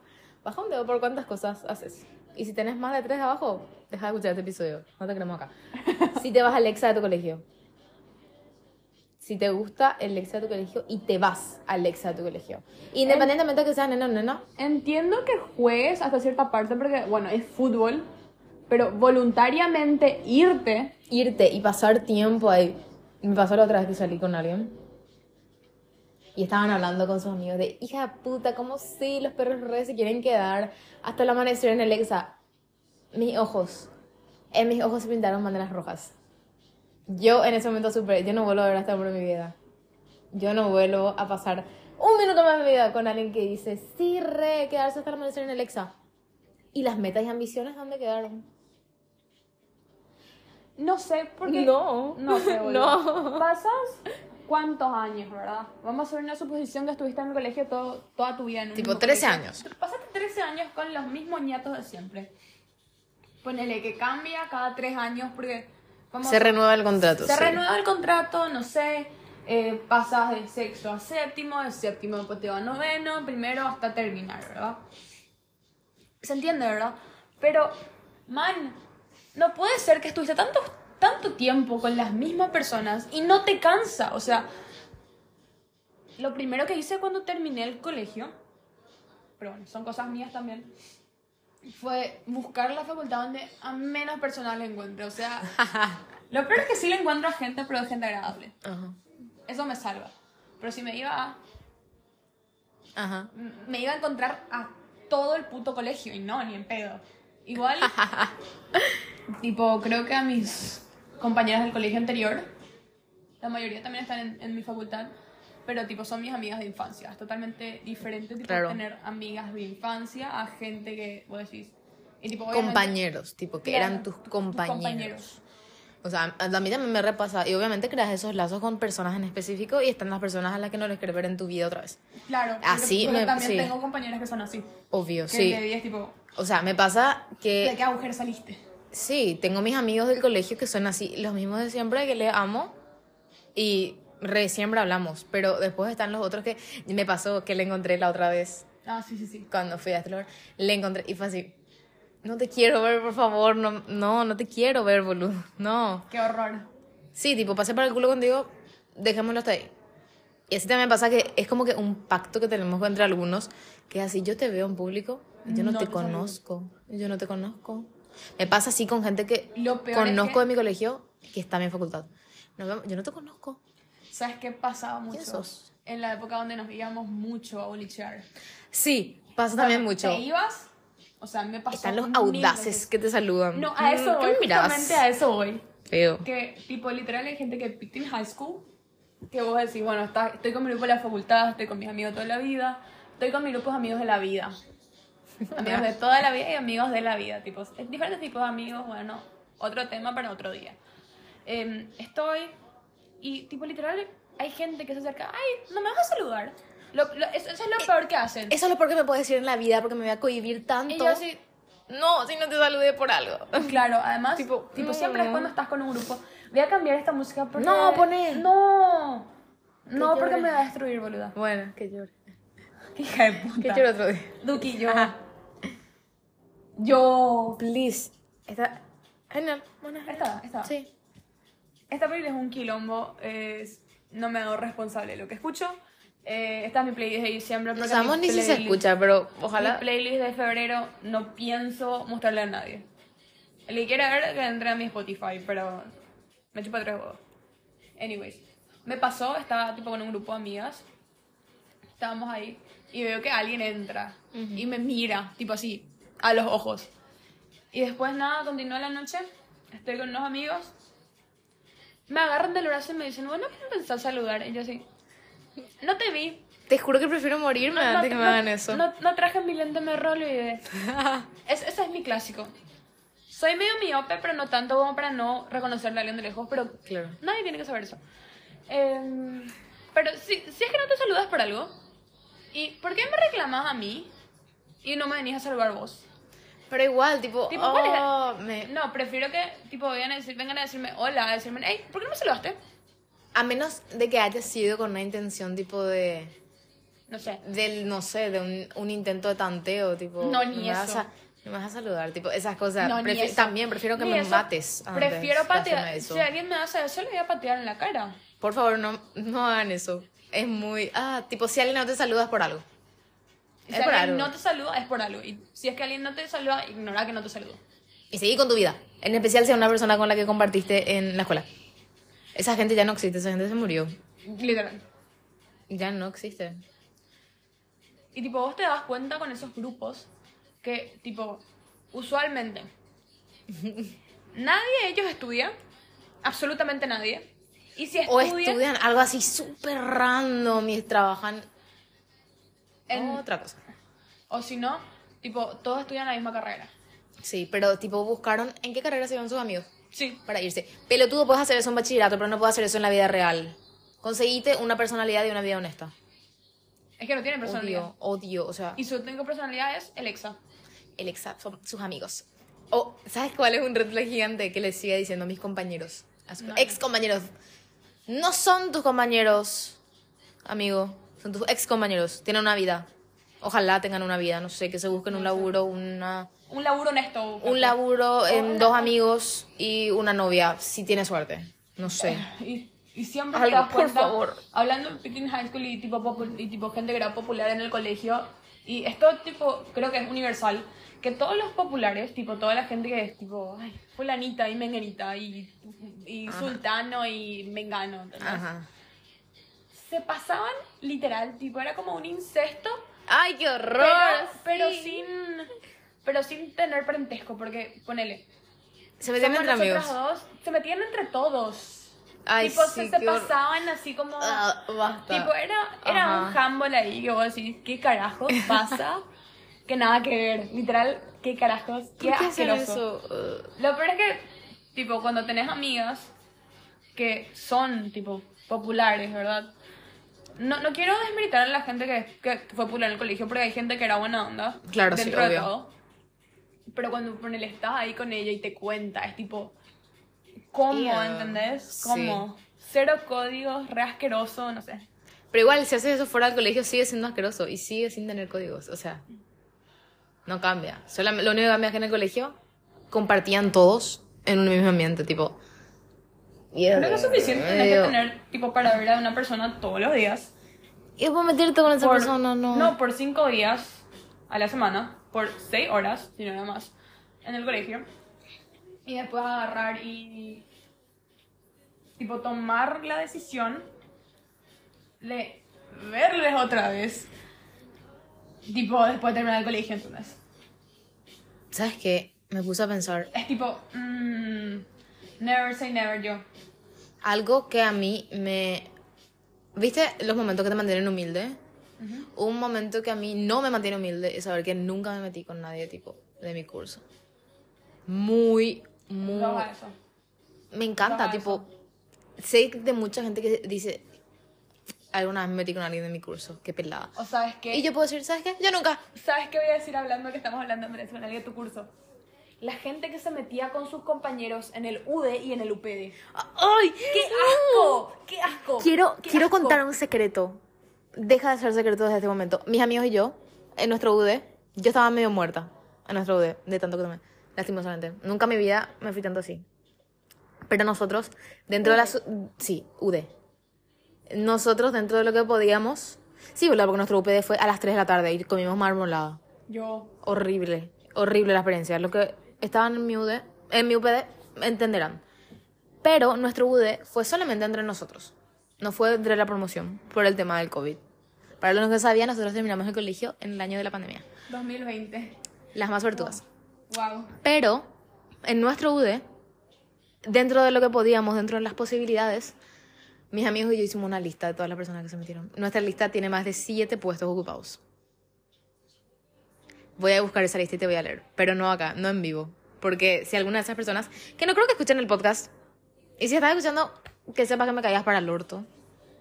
A: Baja un dedo por cuántas cosas haces. Y si tenés más de tres abajo, deja de escuchar este episodio. No te queremos acá. <laughs> Si te vas a Alexa de tu colegio. Si te gusta el Lexa de tu colegio y te vas al Lexa de tu colegio. Independientemente de que sea nena o nena.
B: Entiendo que juegues hasta cierta parte porque, bueno, es fútbol, pero voluntariamente irte.
A: Irte y pasar tiempo ahí. Me pasó la otra vez que salí con alguien. Y estaban hablando con sus amigos de, hija puta, ¿cómo sí los perros re se quieren quedar hasta el amanecer en el Lexa? Mis ojos, en mis ojos se pintaron banderas rojas. Yo en ese momento supe, yo no vuelvo a ver a este hombre en mi vida. Yo no vuelvo a pasar un minuto más de mi vida con alguien que dice, sí, re, quedarse hasta el amanecer en el Exa. ¿Y las metas y ambiciones dónde quedaron?
B: No sé, porque...
A: No.
B: No sé, <laughs> boludo.
A: No.
B: Pasas cuántos años, ¿verdad? Vamos a hacer una suposición que estuviste en el colegio todo, toda tu vida. En un
A: Tipo
B: mismo
A: 13
B: colegio.
A: años.
B: Pasaste 13 años con los mismos ñatos de siempre. Ponele que cambia cada 3 años porque... vamos
A: Se renueva el contrato.
B: Se
A: sí.
B: renueva el contrato, no sé, eh, pasas de sexto a séptimo, de séptimo te va a noveno, primero hasta terminar, ¿verdad? Se entiende, ¿verdad? Pero, man, no puede ser que estuviste tanto, tanto tiempo con las mismas personas y no te cansa. O sea, lo primero que hice cuando terminé el colegio, pero bueno, son cosas mías también, fue buscar la facultad donde a menos personas le encuentre. O sea, <laughs> lo peor es que sí le encuentro a gente, pero de gente agradable.
A: Ajá.
B: Eso me salva. Pero si me iba a,
A: Ajá.
B: me iba a encontrar a todo el puto colegio y no, ni en pedo. Igual, <laughs> tipo, creo que a mis compañeras del colegio anterior, la mayoría también están en, en mi facultad, pero tipo son mis amigas de infancia. Es totalmente diferente tipo
A: Claro.
B: tener amigas de infancia a gente que vos decís. Y, tipo,
A: Compañeros, tipo, que
B: Claro,
A: eran tus compañeros.
B: compañeros.
A: O sea, a mí también me repasa. Y obviamente creas esos lazos con personas en específico y están las personas a las que no les quieres ver en tu vida otra vez.
B: Claro,
A: Así
B: porque
A: me-
B: también
A: sí.
B: tengo compañeras que son así.
A: Obvio,
B: Que
A: sí.
B: le digas tipo,
A: O sea, me pasa
B: ¿de
A: que
B: qué agujero saliste?
A: sí, tengo mis amigos del colegio que son así, los mismos de siempre, que les amo y re siempre hablamos. Pero después están los otros que me pasó que le encontré la otra vez
B: Ah, sí, sí, sí.
A: cuando fui a este lugar. Le encontré y fue así. No te quiero ver, por favor. No, no, no te quiero ver, boludo. No.
B: Qué horror.
A: Sí, tipo, pasé para el culo contigo, dejémoslo hasta ahí. Y así también pasa que es como que un pacto que tenemos entre algunos, que es así, yo te veo en público, yo no,
B: No
A: te
B: te
A: conozco, yo no te conozco. Me pasa así con gente que
B: Lo peor es
A: conozco
B: que-
A: de mi colegio, que está en mi facultad. Vemos- yo no te conozco.
B: ¿Sabes qué pasaba mucho?
A: ¿Quién sos?
B: En la época donde nos íbamos mucho a bolichear.
A: Sí, pasa también mucho.
B: ¿Te ibas? O sea, me pasó.
A: Están los audaces
B: veces.
A: que te saludan.
B: No, a eso
A: Mm, ¿qué
B: voy. Justamente a eso voy.
A: Feo.
B: Que, tipo, literal hay gente que picta en high school. Que vos decís, bueno, está- estoy con mi grupo de la facultad, estoy con mis amigos toda la vida. Estoy con mi grupo de amigos de la vida. <laughs> Amigos de toda la vida y amigos de la vida. Tipo, diferentes tipos de amigos, bueno, otro tema para otro día. Em, estoy y, tipo, literal, hay gente que se acerca, ay, no me vas a saludar. Lo- lo- eso, eso es lo peor que hacen.
A: Eso es lo peor que me puedes decir en la vida porque me voy a cohibir tanto.
B: Y yo así,
A: No, si no te saludé por algo. <laughs>
B: Claro, además,
A: Tipo,
B: tipo,
A: no.
B: siempre es cuando estás con un grupo. Voy a cambiar esta música porque...
A: No, poné.
B: No. No, porque
A: llore.
B: me va a destruir, boluda.
A: Bueno, que llore.
B: Qué hija de puta.
A: Que llore otro día.
B: Duki, yo... Yo...
A: Please. Está genial. Bueno,
B: Esta, esta.
A: Sí.
B: Esta película es un quilombo. Es... No me hago responsable de lo que escucho. Eh, esta es mi playlist de diciembre.
A: Sabemos
B: mi
A: ni si se escucha, pero
B: Mi
A: ojalá.
B: playlist de febrero no pienso mostrarle a nadie. El que quiera ver, que entre a mi Spotify, pero me chupa tres huevos. Anyways, me pasó, estaba tipo con un grupo de amigas. Estábamos ahí y veo que alguien entra y me mira, tipo así, a los ojos. Y después nada, continúa la noche, estoy con unos amigos. Me agarran del brazo y me dicen, bueno, ¿qué me pensás saludar? Y yo así, no te vi,
A: Te juro que prefiero morirme antes que me hagan eso.
B: no, no traje mi lente, me lo olvidé. <laughs> Es- ese es mi clásico. Soy medio miope, pero no tanto como para no reconocerle a alguien de lejos, pero
A: Claro.
B: nadie tiene que saber eso. Em, pero si, si es que no te saludas por algo, ¿y por qué me reclamas a mí y no me venís a saludar vos?
A: Pero igual, tipo,
B: Tipo, ¿cuál es la-
A: oh, me-
B: No, prefiero que tipo vengan a, decir, vengan a decirme hola, a decirme, hey, ¿por qué no me saludaste?
A: a menos de que haya sido con una intención tipo de,
B: No sé.
A: del, no sé, de un, un intento de tanteo, tipo.
B: No, ni
A: vas
B: eso.
A: a- no me vas a saludar, tipo, esas cosas.
B: No,
A: Prefi-
B: eso.
A: También prefiero que
B: Ni
A: me
B: eso.
A: mates. antes
B: Prefiero patear.
A: eso.
B: Si alguien me hace eso, le voy a patear en la cara.
A: Por favor, no, no hagan eso. Es muy... Ah, tipo, si alguien no te saluda es por algo. Es
B: si
A: por
B: alguien
A: algo.
B: no te saluda, es por algo. Y si es que alguien no te saluda, ignora que no te saluda.
A: Y seguí con tu vida. En especial si es una persona con la que compartiste en la escuela. Esa gente ya no existe, esa gente se murió.
B: Literal.
A: Ya no existe.
B: Y tipo, vos te das cuenta con esos grupos que, tipo, usualmente <laughs> nadie de ellos estudia, absolutamente nadie. Y si
A: O
B: estudian,
A: estudian algo así súper random y trabajan en otra cosa.
B: o si no, tipo, todos estudian la misma carrera.
A: Sí, pero tipo buscaron en qué carrera se iban sus amigos
B: Sí.
A: para irse. Pelotudo, puedes hacer eso en bachillerato, pero no puedes hacer eso en la vida real. Conseguite una personalidad y una vida honesta.
B: Es que no tienen personalidad.
A: Odio, odio, o sea,
B: Y su única personalidad es Alexa.
A: el exa son sus amigos. O, ¿sabes cuál es un red flag gigante que les sigue diciendo a mis compañeros? A sus
B: No.
A: ex compañeros. No son tus compañeros, amigo. Son tus ex compañeros. Tienen una vida. Ojalá tengan una vida, no sé, que se busquen un laburo, una,
B: Un laburo honesto.
A: un laburo en dos amigos y una novia, si tiene suerte. No sé. <laughs>
B: Y, y siempre
A: Algo,
B: te das
A: por
B: cuenta,
A: favor.
B: hablando de Picking High School y tipo, popu- y tipo gente que era popular en el colegio, y esto tipo, creo que es universal, que todos los populares, tipo toda la gente que es tipo, ay, fulanita y menganita y, y
A: Ajá.
B: sultano y mengano.
A: Ajá.
B: Se pasaban literal, tipo, era como un incesto,
A: Ay, qué horror.
B: pero, pero
A: sí.
B: sin pero sin tener parentesco, porque ponele,
A: Se metían entre amigos.
B: dos, se metían entre todos.
A: Ay,
B: tipo,
A: sí,
B: se, pasaban así como...
A: Ah, basta.
B: Tipo, era, era un handball ahí que vos decís, ¿qué carajos pasa? <laughs> que nada que ver, literal, ¿qué carajos? Qué
A: ¿Por qué hacen
B: asqueroso.
A: eso? Uh,
B: Lo peor es que, tipo, cuando tenés amigas que son, tipo, populares, ¿verdad? No, no quiero desmeritar a la gente que, que fue popular en el colegio, porque hay gente que era buena onda.
A: Claro, sí,
B: dentro de
A: obvio.
B: todo. Pero cuando ponele, estás ahí con ella y te cuenta, es tipo, ¿cómo?
A: Yeah,
B: ¿Entendés?
A: sí.
B: ¿Cómo? Cero códigos, re asqueroso, no sé.
A: Pero igual, si haces eso fuera del colegio, sigue siendo asqueroso y sigue sin tener códigos. O sea, no cambia. Solamente, lo único que cambia es que en el colegio compartían todos en un mismo ambiente, tipo. Y
B: Creo que es suficiente tenés que tener, tipo, para ver a una persona todos los días.
A: Y después meterte con esa
B: Por-
A: persona, no.
B: No, por cinco días a la semana, por seis horas, si no nada más, en el colegio. Y después agarrar y, tipo, tomar la decisión de verles otra vez. Tipo, después de terminar el colegio, entonces.
A: ¿Sabes qué? Me puse a pensar.
B: Es tipo, mm, never say never yo.
A: Algo que a mí me... ¿Viste los momentos que te mantienen humilde? Un momento que a mí no me mantiene humilde es saber que nunca me metí con nadie, tipo, de mi curso. Muy, muy...
B: No eso.
A: Me encanta, tipo... Sé de mucha gente que dice... Alguna vez me metí con alguien de mi curso, qué pelada.
B: O sabes qué?
A: Y yo puedo decir, ¿sabes qué? Yo nunca.
B: ¿Sabes qué voy a decir hablando que estamos hablando en Venezuela de tu curso? La gente que se metía con sus compañeros en el UD y en el UPD.
A: ¡Ay!
B: ¡Qué asco! ¡Qué asco!
A: Quiero,
B: ¡Qué
A: quiero
B: asco!
A: contar un secreto. Deja de ser secreto desde este momento. Mis amigos y yo, en nuestro UD, yo estaba medio muerta en nuestro UD, de tanto que tomé, lastimosamente. Nunca en mi vida me fui tanto así. Pero nosotros, dentro de la... Sí, UD. Nosotros, dentro de lo que podíamos... Sí. Porque nuestro UPD fue a las 3 de la tarde y comimos marmolada.
B: Yo.
A: Horrible, horrible la experiencia. Los que estaban en mi UD, en mi UPD, entenderán. Pero nuestro UD fue solamente entre nosotros. No fue entre la promoción, por el tema del COVID. Para los que sabían, nosotros terminamos el colegio en el año de la pandemia.
B: 2020.
A: Las más suertudas.
B: Wow.
A: Pero, en nuestro UD, dentro de lo que podíamos, dentro de las posibilidades, mis amigos y yo hicimos una lista de todas las personas que se metieron. Nuestra lista tiene más de siete puestos ocupados. Voy a buscar esa lista y te voy a leer, pero no acá, no en vivo. Porque si alguna de esas personas, que no creo que escuchen el podcast, y si estás escuchando, que sepas que me caías para el orto.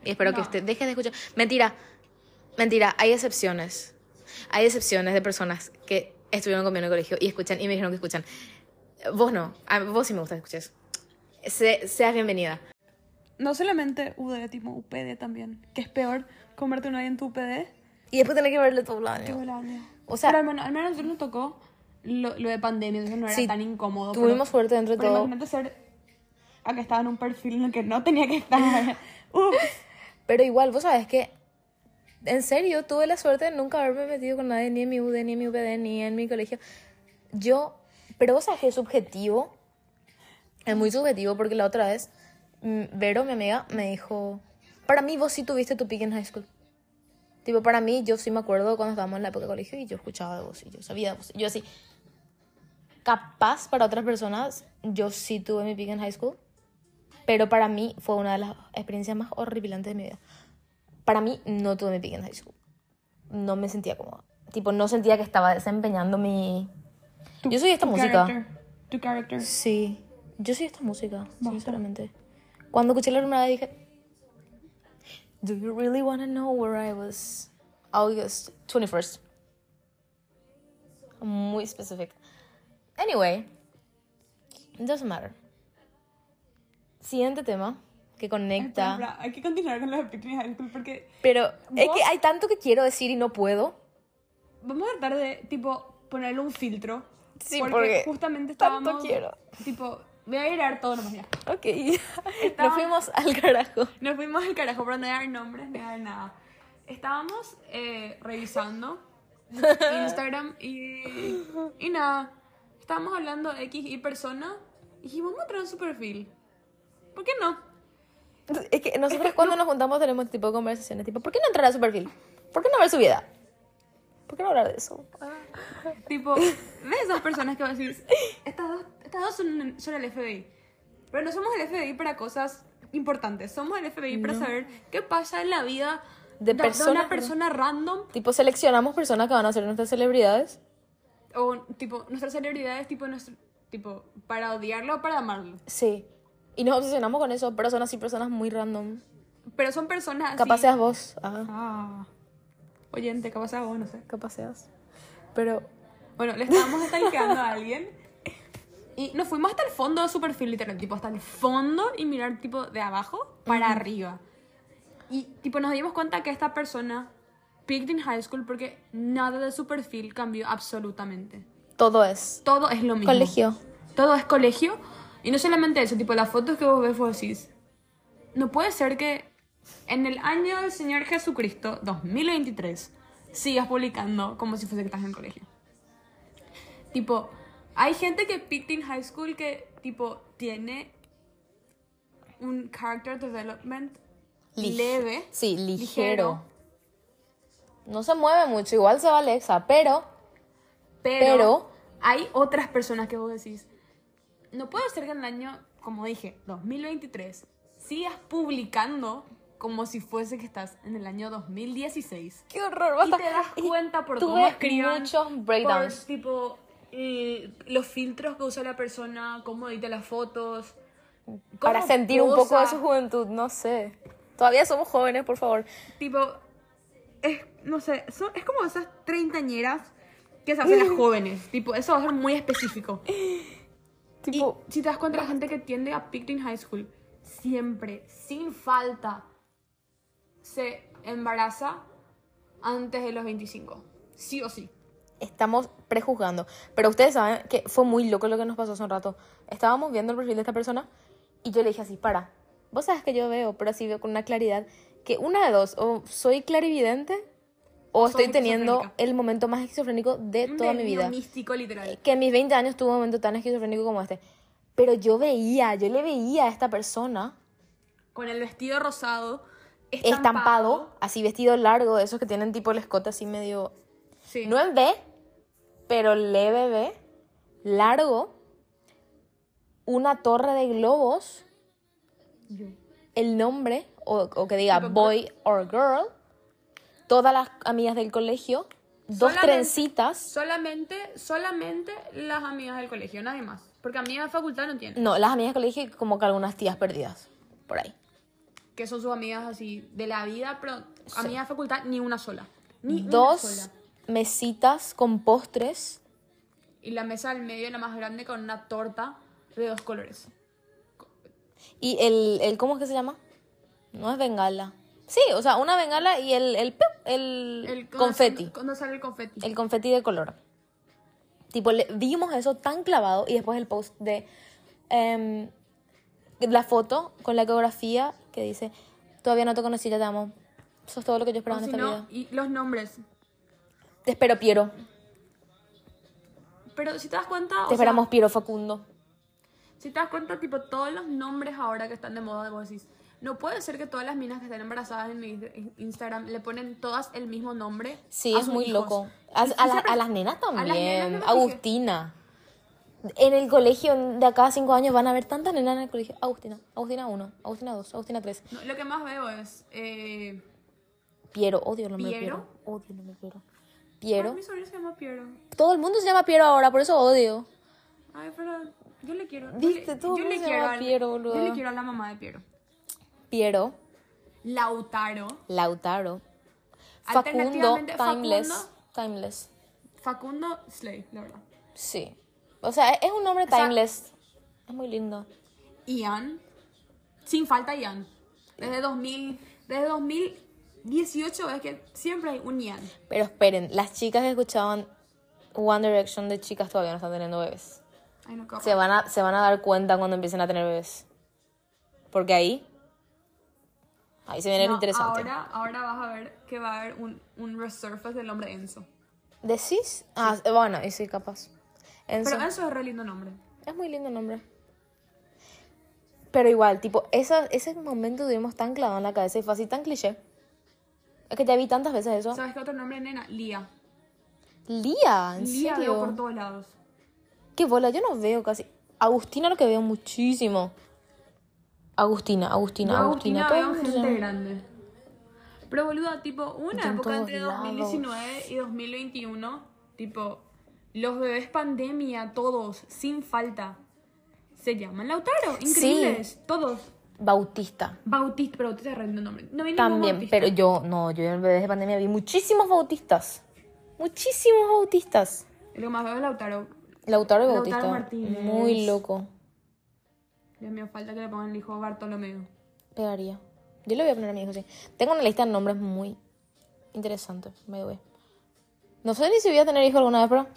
A: Y espero que
B: No.
A: usted deje de escuchar. Mentira, mentira, hay excepciones. Hay excepciones de personas que estuvieron conmigo en el colegio y escuchan y me dijeron que escuchan. Vos no, a vos sí me gusta que escuches. Se, seas bienvenida.
B: No solamente UD, tipo UPD también. Que es peor comerte una en tu UPD
A: Y después tener que verle todo el
B: que
A: año.
B: el año.
A: O sea-
B: Pero al menos, al menos a nosotros nos tocó lo, lo de pandemia, entonces no era
A: Sí,
B: tan incómodo.
A: tuvimos
B: pero-
A: suerte dentro de
B: pero
A: todo.
B: imagínate ser. Acá estaba en un perfil en el que no tenía que estar. <laughs>
A: Pero igual, vos sabés que, en serio, tuve la suerte de nunca haberme metido con nadie, ni en mi UD, ni en mi UPD, ni en mi colegio. Yo, pero vos sabés que es subjetivo. Es muy subjetivo porque la otra vez, mm, Vero, mi amiga, me dijo, para mí vos sí tuviste tu pick en high school. Tipo, para mí, yo sí me acuerdo cuando estábamos en la época de colegio y yo escuchaba de vos y yo sabía de vos. Yo así, capaz para otras personas, yo sí tuve mi pick en high school, pero para mí fue una de las experiencias más horripilantes de mi vida. Para mí, no tuve mi pick en high school. No me sentía cómoda. Tipo, no sentía que estaba desempeñando mi... Yo soy esta
B: Tu
A: música.
B: character. Tu character.
A: Sí, yo soy esta música, sinceramente. Cuando escuché la primera dije, Do you really want to know where I was? August 21st. Muy específico. Anyway, it doesn't matter. Siguiente tema que conecta.
B: Espera, hay que continuar con los Picnic High School porque
A: Pero es
B: ¿Vos?
A: que hay tanto que quiero decir y no puedo.
B: vamos a tratar de, tipo, ponerle un filtro.
A: Sí,
B: porque,
A: porque
B: justamente
A: tanto
B: estábamos...
A: quiero.
B: Tipo, voy a ir a dar todo nomás ya.
A: Ok. Nos fuimos al carajo.
B: Nos fuimos al carajo para no dar nombres ni dar nada. Estábamos eh, revisando <laughs> Instagram y, y nada. Estábamos hablando X y persona y dijimos, vamos a traer su perfil. ¿Por qué no?
A: Es que nosotros cuando nos juntamos tenemos este tipo de conversaciones, tipo, ¿por qué no entrar a su perfil? ¿Por qué no ver su vida? ¿Por qué no hablar de eso?
B: Tipo, ¿ves esas personas que vas a decir, estas dos, estas dos son, son el FBI? Pero no somos el FBI para cosas importantes, somos el FBI para saber qué pasa en la vida
A: De
B: de,
A: personas-
B: una persona random
A: Tipo, seleccionamos personas que van a ser nuestras celebridades.
B: o tipo nuestras celebridades tipo nuestro tipo para odiarlo o para amarlo.
A: Sí. Y nos obsesionamos con eso, pero son así personas muy random.
B: Pero son personas así.
A: Capaz seas vos. Ajá.
B: Ah. Oyente, capaz sea vos, no sé.
A: Capaz seas. Pero,
B: Bueno, le estábamos stalkeando a alguien. Y nos fuimos hasta el fondo de su perfil, literal, tipo hasta el fondo y mirar tipo de abajo para arriba. Y tipo nos dimos cuenta que esta persona picked in high school porque nada de su perfil cambió absolutamente.
A: todo es.
B: Todo es lo mismo.
A: Colegio.
B: Todo es colegio. Y no solamente eso, tipo las fotos que vos ves, vos decís. No puede ser que en el año del Señor Jesucristo, 2023, sigas publicando como si fuese que estás en el colegio. Tipo, hay gente que picked in high school que, tipo, tiene un character development leve.
A: Sí, ligero. No se mueve mucho, igual se va Alexa, pero
B: Pero,
A: Pero-
B: hay otras personas que vos decís, no puede ser que en el año, como dije, 2023, sigas publicando como si fuese que estás en el año 2016.
A: qué horror.
B: Y te das cuenta por cómo escriban,
A: muchos breakdowns.
B: por, tipo, los filtros que usa la persona, cómo edita las fotos.
A: Para sentir un poco de su juventud, no sé. Todavía somos jóvenes, por favor.
B: Tipo, es, no sé, son- es como esas treintañeras que se hacen las <laughs> jóvenes. Tipo, eso va a ser muy específico.
A: Tipo,
B: Y si te das cuenta, la gente que tiende a picked in high school siempre, sin falta, se embaraza antes de los 25. Sí o sí.
A: estamos prejuzgando. Pero ustedes saben que fue muy loco lo que nos pasó hace un rato. Estábamos viendo el perfil de esta persona y yo le dije así, para, vos sabes que yo veo, pero así veo con una claridad que una de dos, o soy clarividente o estoy teniendo el momento más esquizofrénico de toda mi vida.
B: místico, literal.
A: Que en mis 20 años tuve un momento tan esquizofrénico como este. Pero yo veía, yo le veía a esta persona
B: Con el vestido rosado,
A: estampado, así vestido largo, esos que tienen tipo el escote así medio
B: Sí.
A: No en B, pero leve B, largo, una torre de globos, el nombre, o, o que diga boy or girl, todas las amigas del colegio, dos
B: Solamente-
A: trencitas.
B: Solamente, solamente las amigas del colegio, nadie más. Porque amigas de facultad no tienen.
A: No, las amigas del colegio y como que algunas tías perdidas, por ahí.
B: Que son sus amigas así de la vida, pero amigas de facultad ni una sola. Ni una
A: Dos
B: sola.
A: mesitas con postres.
B: Y la mesa del medio, la más grande, con una torta de dos colores.
A: Y el, el ¿cómo es que se llama? No es bengala. Sí, o sea, una bengala y el, el, el,
B: El
A: confeti.
B: Cuando sale el confeti.
A: El confeti de color. Tipo, le- vimos eso tan clavado y después el post de em, la foto con la ecografía que dice Todavía no te conocí, ya te amo. Eso es todo lo que yo
B: O
A: esperaba en
B: si
A: esta
B: no,
A: vida.
B: y los nombres.
A: Te espero, Piero.
B: Pero si te das cuenta, o
A: Te
B: sea,
A: esperamos, Piero Facundo.
B: si te das cuenta, tipo, todos los nombres ahora que están de moda, vos decís, no puede ser que todas las minas que están embarazadas en mi in- Instagram le ponen todas el mismo nombre.
A: Sí, es muy
B: hijos.
A: loco. A, a la- a las nenas
B: a las nenas
A: también. Agustina. En el colegio de acá a cinco años van a haber tantas nenas en el colegio. Agustina. Agustina 1, Agustina 2, Agustina 3.
B: No, lo que más veo es. Eh,
A: Piero, odio el nombre
B: ¿Piero?
A: Piero. Odio el nombre Piero.
B: ay,
A: Piero.
B: mi sobrino se llama Piero.
A: Todo el mundo se llama Piero ahora, por eso odio.
B: Ay, pero yo le quiero. yo
A: Viste,
B: le-
A: todo
B: yo
A: el
B: le
A: mundo se
B: quiero
A: Piero, boludo.
B: Yo le quiero a la mamá de Piero.
A: Piero.
B: Lautaro.
A: Lautaro. Facundo,
B: Alternativamente,
A: Timeless.
B: Facundo.
A: Timeless.
B: Facundo Slay, la verdad.
A: Sí. O sea, es un nombre
B: sea-
A: timeless. Es muy lindo.
B: Ian. Sin falta Ian. Desde 2000, desde 2018 es que siempre hay un Ian.
A: Pero esperen, las chicas que escuchaban One Direction de chicas todavía no están teniendo bebés.
B: Ay, no.
A: Se van a, se van a dar cuenta cuando empiecen a tener bebés. Porque ahí. Ahí se viene lo
B: No,
A: interesante.
B: Ahora, ahora vas a ver que va a haber un, un resurface del nombre Enzo.
A: ¿Decís? Ah, bueno, y sí, capaz. Enzo.
B: Pero Enzo es re lindo nombre.
A: Es muy lindo nombre. Pero igual, tipo, esa, ese momento tuvimos tan clavado en la cabeza y fue así tan cliché. Es que ya vi tantas veces eso.
B: ¿Sabes qué otro nombre, nena? Lía.
A: Lía, ¿en
B: Lía veo por
A: serio?
B: todos lados.
A: Qué bola, yo no veo casi. Agustina lo que veo muchísimo. Agustina, Agustina,
B: a
A: Agustina.
B: Agustina veo gente grande. Pero boluda, tipo, una época entre
A: lados.
B: 2019 y 2021, tipo, los bebés pandemia, todos, sin falta, se llaman Lautaro, increíbles, todos.
A: Bautista.
B: Bautista, pero Bautista es lindo nombre. No vi
A: También,
B: Bautista.
A: pero yo, no, yo en bebés de pandemia vi muchísimos bautistas. Muchísimos bautistas.
B: Lo más veo es Lautaro.
A: Lautaro y
B: Lautaro
A: Bautista.
B: Martínez.
A: Muy loco.
B: Dios mío, falta que le pongan el hijo Bartolomeo.
A: Pegaría. Yo le voy a poner a mi hijo, sí. Tengo una lista de nombres muy interesante, me voy. No sé ni si voy a tener hijo alguna vez, pero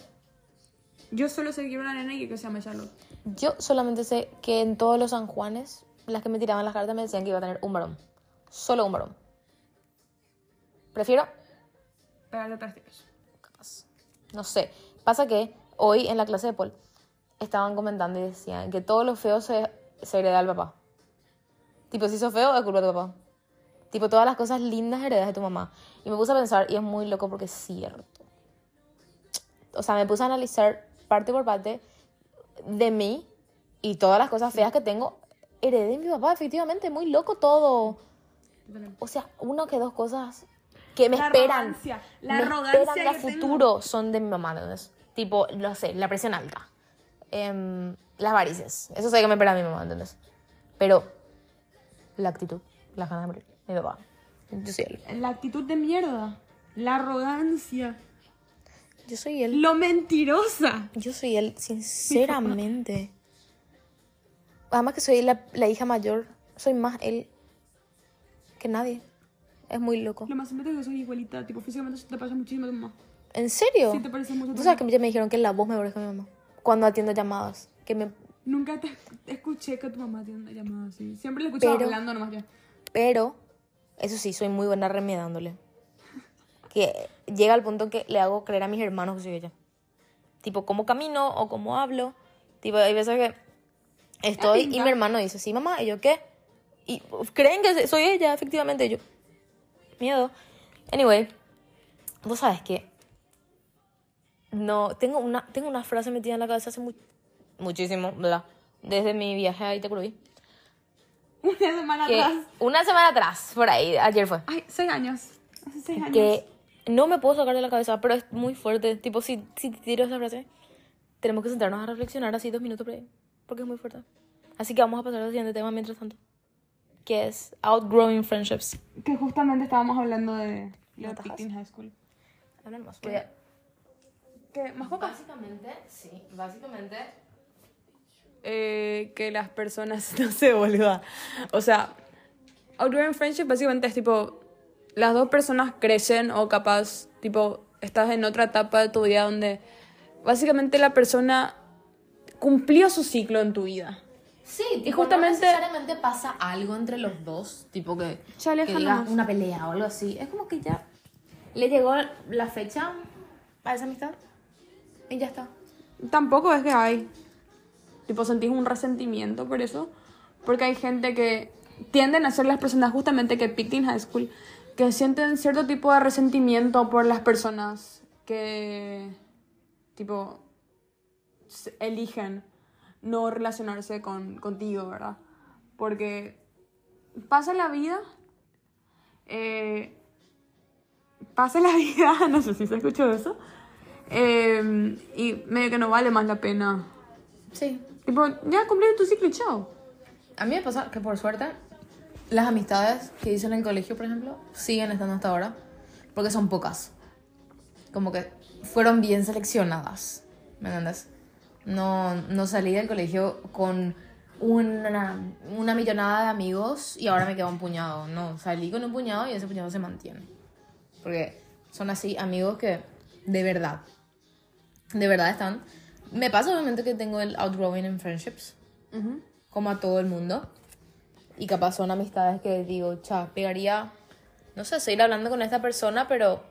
B: Yo solo sé que quiero una nena y que se llame Charlotte.
A: yo solamente sé que en todos los San Juanes, las que me tiraban las cartas me decían que iba a tener un varón. Solo un varón. Prefiero,
B: Pégale tres tiros.
A: capaz. No sé. Pasa que hoy en la clase de Paul estaban comentando y decían que todo lo feo se, se hereda al papá. Tipo, si sos feo, es culpa de tu papá. Tipo, todas las cosas lindas heredas de tu mamá. Y me puse a pensar, y es muy loco porque es cierto. O sea, me puse a analizar parte por parte de mí y todas las cosas feas que tengo. Heredé de mi papá, efectivamente, muy loco todo. O sea, una que dos cosas que me
B: La
A: esperan.
B: arrogancia, la
A: me
B: arrogancia
A: esperan a
B: que tengo.
A: futuro son de mi mamá, ¿entendés? Tipo, no sé, la presión alta. em, las varices. Eso sé que me espera mi mamá, ¿entendés? Pero la actitud, la ganas de morir, mi papá. Él.
B: La actitud de mierda. La arrogancia.
A: Yo soy él.
B: Lo mentirosa.
A: Yo soy él, sinceramente. Además que soy la, la hija mayor, soy más él que nadie. Es muy loco.
B: Lo más simpático es que soy igualita. Tipo, físicamente te parece muchísimo a tu mamá.
A: ¿En serio?
B: Sí, te parece mucho
A: Tú sabes que ya me dijeron que la voz me parece a mi mamá. Cuando atiendo llamadas. Que me...
B: Nunca te escuché que tu mamá tiene una llamada así. Siempre le escuchaba
A: Pero-
B: hablando nomás ya.
A: Pero, eso sí, soy muy buena remedándole. Que llega al punto que le hago creer a mis hermanos que soy ella. Tipo, cómo camino o cómo hablo. Tipo, hay veces que estoy y mi hermano dice, sí, mamá, y yo, ¿qué? Y uf, creen que soy ella, efectivamente, y yo. Miedo. Anyway, vos sabes que no, tengo una, tengo una frase metida en la cabeza hace mu- muchísimo, ¿verdad? Desde mi viaje a Itacurubí.
B: Una semana
A: Que
B: atrás.
A: una semana atrás, por ahí, ayer fue.
B: Ay, seis años. Hace seis años.
A: que no me puedo sacar de la cabeza, pero es muy fuerte. Tipo, si, si te tiro esa frase, tenemos que sentarnos a reflexionar así dos minutos por ahí, porque es muy fuerte. Así que vamos a pasar al siguiente tema mientras tanto, que es outgrowing friendships.
B: Que justamente estábamos hablando de lo de
A: tajas.
B: Picking High School.
A: Hablan más.
B: ¿Qué? ¿Qué? ¿Más copas?
A: Básicamente, sí, básicamente.
B: eh, que las personas, <laughs> no sé, boluda. O sea, outgrowing friendship básicamente es tipo, las dos personas crecen o capaz, tipo, estás en otra etapa de tu vida donde básicamente la persona cumplió su ciclo en tu vida.
A: Sí,
B: Y justamente-
A: no necesariamente pasa algo entre los dos, tipo que,
B: Se alejan
A: que una pelea o algo así. Es como que ya le llegó la fecha a esa amistad y ya está.
B: Tampoco es que hay. Tipo, sentís un resentimiento por eso. Porque hay gente que tienden a ser las personas justamente que picked in high school. Que sienten cierto tipo de resentimiento por las personas que, tipo, eligen no relacionarse con, contigo, ¿verdad? Porque pasa la vida. eh, pasa la <laughs> vida, no sé si se escuchó eso. eh, y medio que no vale más la pena.
A: Sí.
B: Tipo, ya cumplí tu ciclo y chao.
A: A mí me pasa que por suerte las amistades que hice en el colegio, por ejemplo, siguen estando hasta ahora. Porque son pocas. Como que fueron bien seleccionadas. ¿Me entiendes? No, no salí del colegio con una, una millonada de amigos y ahora me queda un puñado. No, salí con un puñado y ese puñado se mantiene. Porque son así amigos que de verdad, de verdad están. Me pasa obviamente que tengo el outgrowing en friendships como a todo el mundo. Y capaz son amistades que digo, cha, pegaría, no sé, seguir hablando con esta persona, pero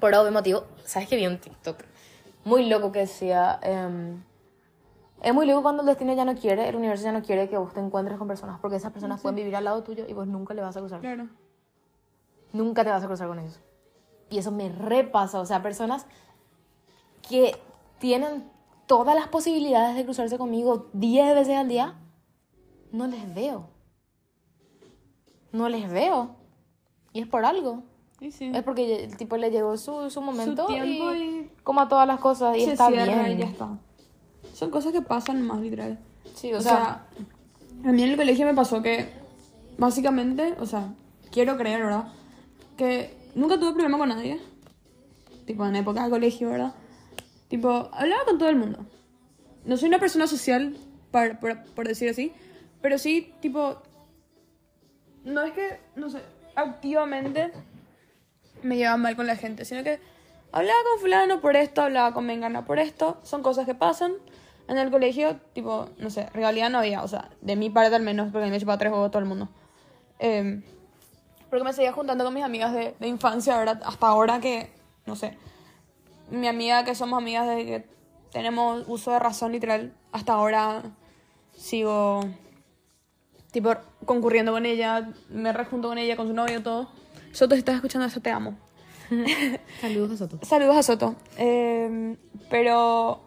A: por obvio motivo, ¿sabes que vi un TikTok muy loco que decía, em, es muy loco cuando el destino ya no quiere, el universo ya no quiere que vos te encuentres con personas, porque esas personas pueden vivir al lado tuyo y vos nunca le vas a cruzar.
B: Claro.
A: Nunca te vas a cruzar con ellos. Y eso me repasa, o sea, personas que tienen todas las posibilidades de cruzarse conmigo 10 veces al día, no les veo. No les veo. Y es por algo.
B: Sí.
A: Es porque el tipo le llegó su, su momento
B: tiempo
A: y,
B: y-
A: como a todas las cosas y
B: Se
A: está
B: cierra
A: bien.
B: y ya está. Son cosas que pasan más, literal.
A: Sí, o,
B: O,
A: sea,
B: sea, a mí en el colegio me pasó que, básicamente, o sea, quiero creer, ¿verdad? Que nunca tuve problema con nadie. Tipo, en época de colegio, ¿verdad? Tipo, hablaba con todo el mundo. No soy una persona social, por, por, por decir así, pero sí, tipo, no es que, no sé, activamente me llevaba mal con la gente, sino que hablaba con fulano por esto, hablaba con mengana por esto, son cosas que pasan. En el colegio, tipo, no sé, realidad no había, o sea, de mi parte al menos, porque me chupaba tres huevos todo el mundo. Eh, porque me seguía juntando con mis amigas de, de infancia, ¿verdad? Hasta ahora que, no sé, mi amiga que somos amigas desde que tenemos uso de razón literal, hasta ahora sigo, tipo, concurriendo con ella, me rejunto con ella, con su novio, todo. Soto, si estás escuchando eso, te amo. <laughs>
A: saludos a Soto.
B: Saludos a Soto. Eh, pero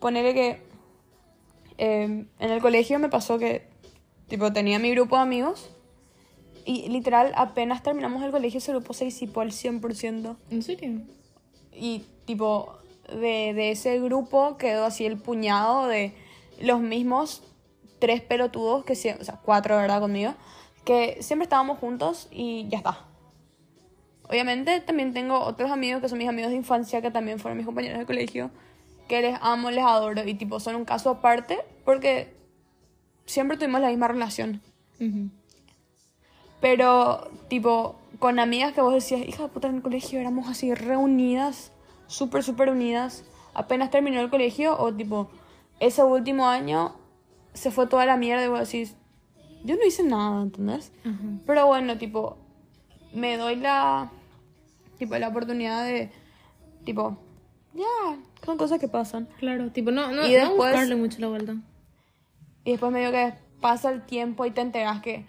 B: ponerle que eh, en el colegio me pasó que tipo tenía mi grupo de amigos y literal apenas terminamos el colegio ese grupo se disipó al 100%.
A: ¿En serio?
B: Y tipo de, de ese grupo quedó así el puñado de los mismos tres pelotudos, que o sea, cuatro, ¿verdad? Conmigo, que siempre estábamos juntos y ya está. Obviamente también tengo otros amigos que son mis amigos de infancia, que también fueron mis compañeros de colegio, que les amo, les adoro y tipo son un caso aparte porque siempre tuvimos la misma relación. Pero, tipo, con amigas que vos decías, hija de puta, en el colegio éramos así reunidas, súper, súper unidas. Apenas terminó el colegio, o tipo, ese último año se fue toda la mierda y vos decís, yo no hice nada, ¿entendés? Pero bueno, tipo, me doy la, tipo, la oportunidad de, tipo, ya, son cosas que pasan.
A: Claro, tipo, no, no,
B: Y
A: no
B: después-
A: buscarle mucho la vuelta.
B: Y después medio que pasa el tiempo y te enteras que,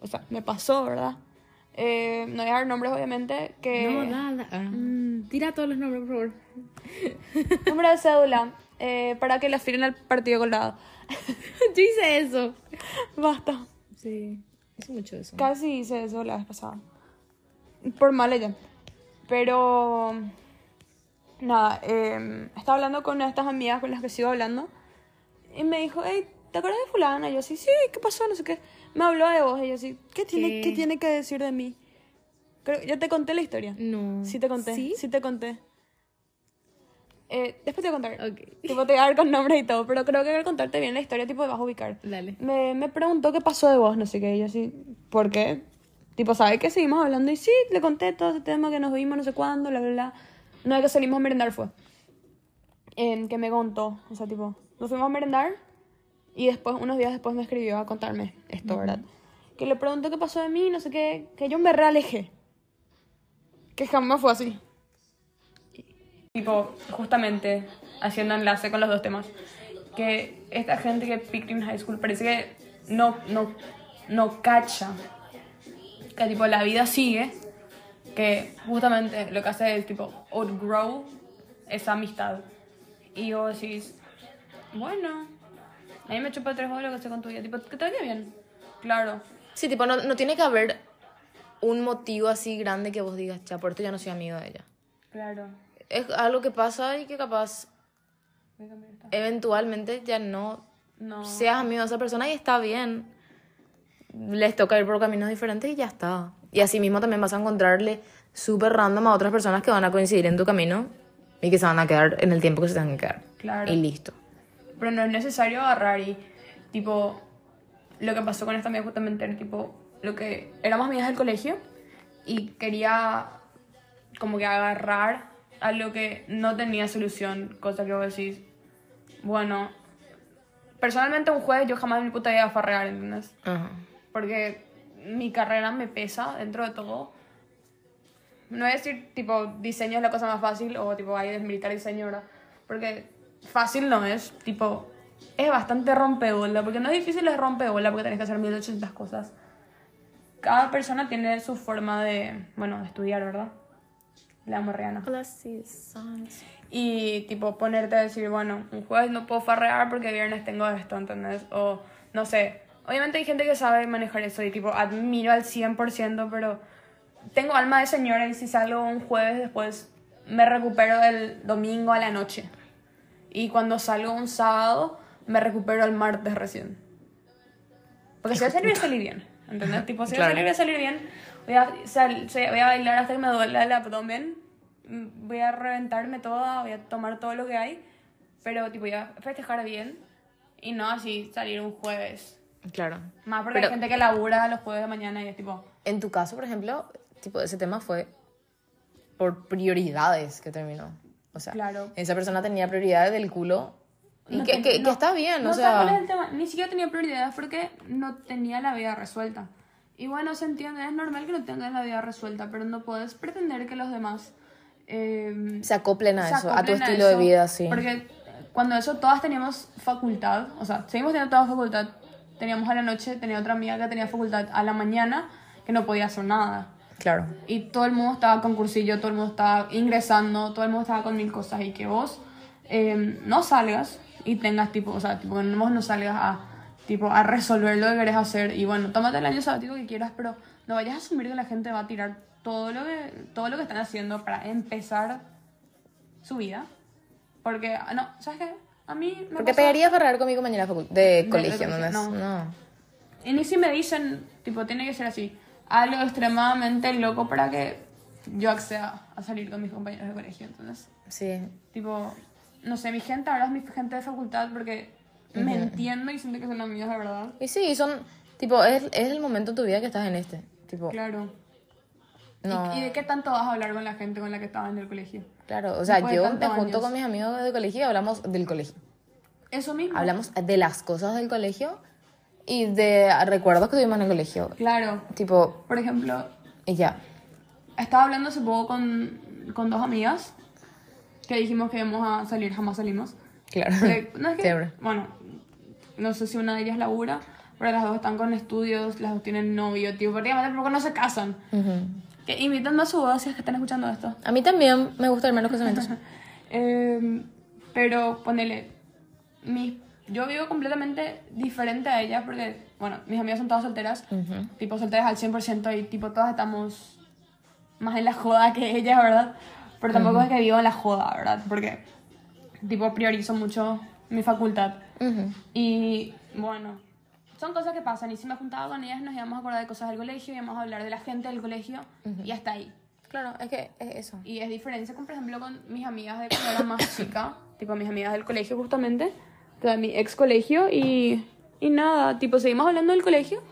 B: o sea, me pasó, ¿verdad? Eh, no voy a dar nombres, obviamente, que...
A: No, nada. Ah. Mm, tira todos los nombres, por favor.
B: Número de cédula, eh, para que la filen al partido colado. <laughs>
A: Yo hice eso.
B: Basta.
A: Sí, hice mucho eso.
B: Casi hice eso la vez pasada. Por mal ella. Pero... Nada, eh, estaba hablando con estas amigas con las que sigo hablando. Y me dijo, hey, ¿te acuerdas de fulana? Y yo así, sí, ¿qué pasó? No sé qué. Me habló de vos y yo así, ¿qué tiene,
A: ¿Qué?
B: ¿qué tiene que decir de mí? Creo, ¿Ya te conté la historia?
A: No.
B: Sí te conté.
A: ¿Sí?
B: Sí, te conté. Eh, después te voy a contar.
A: Ok.
B: Tipo, te voy a dar con nombres y todo, pero creo que al contarte bien la historia, tipo, te vas a ubicar.
A: Dale.
B: Me, me preguntó qué pasó de vos, no sé qué, y yo así, ¿por qué? Tipo, ¿sabe que seguimos hablando? Y sí, le conté todo ese tema que nos vimos no sé cuándo, bla, bla, bla. No es que salimos a merendar fue. En que me contó, o sea, tipo, nos fuimos a merendar Y después, unos días después me escribió a contarme esto, ¿verdad? Que le preguntó qué pasó de mí, no sé qué, que yo me realejé. Que jamás fue así. Tipo, justamente, haciendo enlace con los dos temas, que esta gente que picked in high school parece que no, no, no cacha que tipo la vida sigue, que justamente lo que hace es tipo outgrow esa amistad. Y vos decís, bueno, a mí me chupa tres horas lo que sé con tu vida, tipo, que te vaya bien. Claro,
A: Sí, tipo, no, no tiene que haber un motivo así grande que vos digas, ya, por esto ya no soy amigo de ella.
B: claro.
A: Es algo que pasa y que capaz eventualmente ya no
B: No.
A: seas amigo de esa persona y está bien. Les toca ir por caminos diferentes y ya está. Y así mismo también vas a encontrarle súper random a otras personas que van a coincidir en tu camino y que se van a quedar en el tiempo que se tengan que quedar.
B: Claro.
A: Y listo.
B: Pero no es necesario agarrar y, tipo, lo que pasó con esta amiga justamente era, tipo, lo que éramos amigas del colegio y quería como que agarrar a lo que no tenía solución, cosa que vos decís, bueno, personalmente un jueves yo jamás en mi puta vida farrear, ¿entendés?
A: Ajá.
B: Porque mi carrera me pesa dentro de todo. No voy a decir, tipo, diseño es la cosa más fácil o, tipo, hay desmilitar diseño, ¿verdad? Porque fácil no es, tipo, es bastante rompebola, porque no es difícil, es rompebola, porque tenés que hacer 1800 cosas. Cada persona tiene su forma de, bueno, de estudiar, ¿verdad? La amo Rihanna. Y tipo ponerte a decir, bueno, un jueves no puedo farrear porque viernes tengo esto, ¿entendés? O no sé. Obviamente hay gente que sabe manejar eso y tipo admiro al 100%, pero tengo alma de señora y si salgo un jueves después me recupero el domingo a la noche. Y cuando salgo un sábado me recupero el martes recién. Porque si voy a salir voy a salir bien, ¿entendés? <laughs> Tipo, si voy a salir voy a salir bien. Voy a, sal- se- voy a bailar hasta que me duela el abdomen. Mm, Voy a reventarme toda, voy a tomar todo lo que hay. Pero, tipo, voy a festejar bien. Y no así salir un jueves.
A: Claro.
B: Más porque
A: Pero-
B: hay gente que labura los jueves de mañana y es tipo...
A: En tu caso, por ejemplo, tipo, ese tema fue por prioridades que terminó. O sea,
B: Claro.
A: esa persona tenía prioridades del culo y
B: no
A: que,
B: ten-
A: que- que
B: no-
A: está bien,
B: no
A: o
B: sé cuál es
A: sea...
B: el tema. Ni siquiera tenía prioridades porque no tenía la vida resuelta. Y bueno, se entiende, es normal que no tengas la vida resuelta, pero no puedes pretender que los demás... eh,
A: Se acoplen a
B: se
A: eso, a tu estilo de
B: eso,
A: vida, sí.
B: Porque cuando eso todas teníamos facultad, o sea, seguimos teniendo toda facultad. Teníamos a la noche, tenía otra amiga que tenía facultad a la mañana, que no podía hacer nada.
A: Claro.
B: Y todo el mundo estaba con cursillo, todo el mundo estaba ingresando, todo el mundo estaba con mil cosas. Y que vos eh, no salgas y tengas tipo, o sea, tipo, vos no salgas a, tipo, a resolver lo que querés hacer. Y bueno, tómate el año sabático que quieras, pero no vayas a asumir que la gente va a tirar todo lo que, todo lo que están haciendo para empezar su vida. Porque, ah, no, ¿sabes qué? A mí me
A: Porque
B: pasó-
A: pegaría ferrar con mi compañera de facu- de colegio,
B: colegio,
A: ¿no? es?
B: no.
A: No.
B: Y ni si me dicen, tipo, tiene que ser así. Algo extremadamente loco para que yo acceda a salir con mis compañeros de colegio. Entonces,
A: Sí.
B: tipo, no sé, mi gente ahora es mi gente de facultad porque me entiendo y siento que son amigos de verdad.
A: Y sí, son, tipo, es, es el momento de tu vida que estás en este. Tipo,
B: Claro. ¿Y-
A: no.
B: ¿Y, de qué tanto vas a hablar con la gente con la que estabas en el colegio?
A: Claro, o sea,
B: Después
A: yo me junto
B: años.
A: con mis amigos de colegio y hablamos del colegio.
B: Eso mismo.
A: Hablamos de las cosas del colegio y de recuerdos que tuvimos en el colegio.
B: Claro.
A: Tipo,
B: Por ejemplo,
A: y ya.
B: estaba hablando hace poco con, con dos amigas que dijimos que íbamos a salir, jamás salimos.
A: Claro.
B: No es que,
A: Siempre.
B: bueno, no sé si una de ellas labura, pero las dos están con estudios, las dos tienen novio, tío, prácticamente porque no se casan.
A: Ujú.
B: Que invitan a su boda si es que están escuchando esto.
A: A mí también me gusta irme a los casamientos. <laughs>
B: Eh, pero ponele, mi, yo vivo completamente diferente a ellas porque, bueno, mis amigas son todas solteras,
A: Ujú.
B: tipo solteras al 100% y tipo todas estamos más en la joda que ellas, ¿verdad? Pero tampoco es que vivo en la joda, ¿verdad? Porque tipo priorizo mucho mi facultad.
A: Ujú.
B: Y bueno, son cosas que pasan. Y si me juntaba con ellas, nos íbamos a acordar de cosas del colegio, íbamos a hablar de la gente del colegio y hasta ahí.
A: Claro, es que es eso.
B: Y es diferencia con, por ejemplo, con mis amigas de cuando era más <coughs> chica, tipo mis amigas del colegio justamente, de mi ex colegio y, y nada, tipo seguimos hablando del colegio,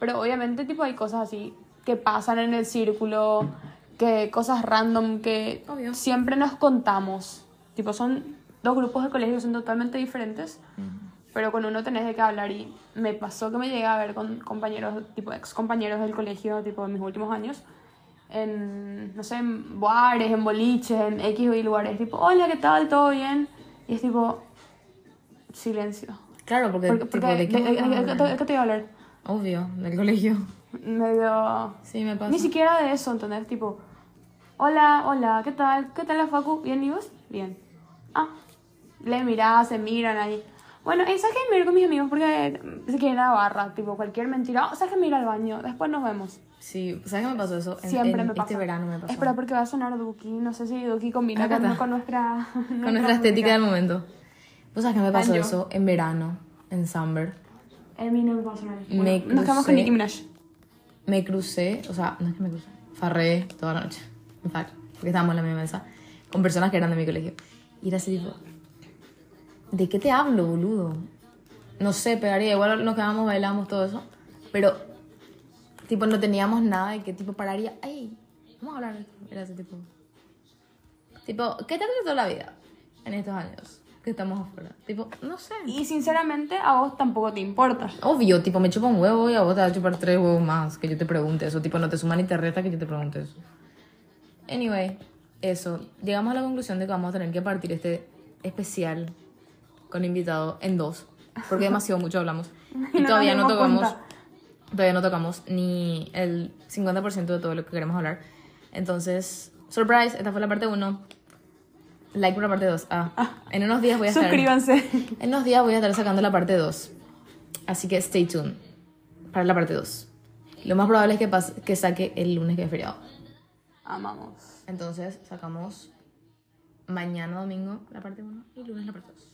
B: pero obviamente tipo hay cosas así que pasan en el círculo, que cosas random que
A: Obvio.
B: siempre nos contamos. Tipo son dos grupos de colegio que son totalmente diferentes, pero con uno tenés de qué hablar y me pasó que me llegué a ver con compañeros, tipo ex compañeros del colegio, tipo en mis últimos años, en, no sé, en bares, en boliches, en X o Y lugares, tipo, hola, ¿qué tal? ¿Todo bien? Y es tipo, silencio.
A: Claro, porque,
B: Porque, porque
A: ¿de qué
B: de- qué te iba a hablar?
A: Obvio, del colegio.
B: Medio...
A: Sí, me pasa.
B: Ni siquiera de eso, ¿entendés? Tipo, hola, hola, ¿qué tal? ¿Qué tal la Facu? ¿Bien y vos? Bien. Ah, le mirás, se miran ahí. Bueno, eh, ¿sabes qué? Me ir con mis amigos porque se quieren a la barra, tipo, cualquier mentira. Oh, ¿Sabes qué? Me ir al baño, después nos vemos.
A: Sí, ¿sabes qué me pasó eso? En-
B: Siempre
A: en
B: me pasa.
A: Este verano me pasó.
B: Espera, porque va a sonar Duki. No sé si Duki combina con, con <laughs> nuestra...
A: Con nuestra estética del momento. ¿Vos sabes qué me pasó
B: Año.
A: eso en verano, en Summer?
B: A mí no me pasa nada.
A: Me
B: Bueno, nos quedamos con Nicki Minaj.
A: Me crucé, o sea, no es que me crucé, farré toda la noche, en fact, porque estábamos en la misma mesa, con personas que eran de mi colegio. Y era así tipo, ¿de qué te hablo, boludo? No sé, pegaría, igual nos quedábamos, bailábamos, todo eso, pero, tipo, no teníamos nada de que, tipo, pararía, ay, vamos a hablar. Era así, tipo, tipo, ¿qué te ha tratado la vida en estos años que estamos afuera? Tipo, no sé.
B: Y sinceramente, a vos tampoco te importa.
A: Obvio, tipo, me chupa un huevo y a vos te va a chupar tres huevos más que yo te pregunte eso. Tipo, no te suma ni te resta que yo te pregunte eso. Anyway, eso. Llegamos a la conclusión de que vamos a tener que partir este especial con invitado en dos. Porque demasiado mucho hablamos. <laughs>
B: Y no
A: todavía no tocamos.
B: cuenta.
A: Todavía no tocamos ni el 50% de todo lo que queremos hablar. Entonces, surprise, esta fue la parte 1. Like por la parte 2. Ah, en unos días voy a estar.
B: Suscríbanse.
A: En unos días voy a estar sacando la parte 2. Así que stay tuned para la parte 2. Lo más probable es que, pase- que saque el lunes que es feriado.
B: Amamos.
A: Entonces sacamos mañana domingo la parte 1 y lunes la parte 2.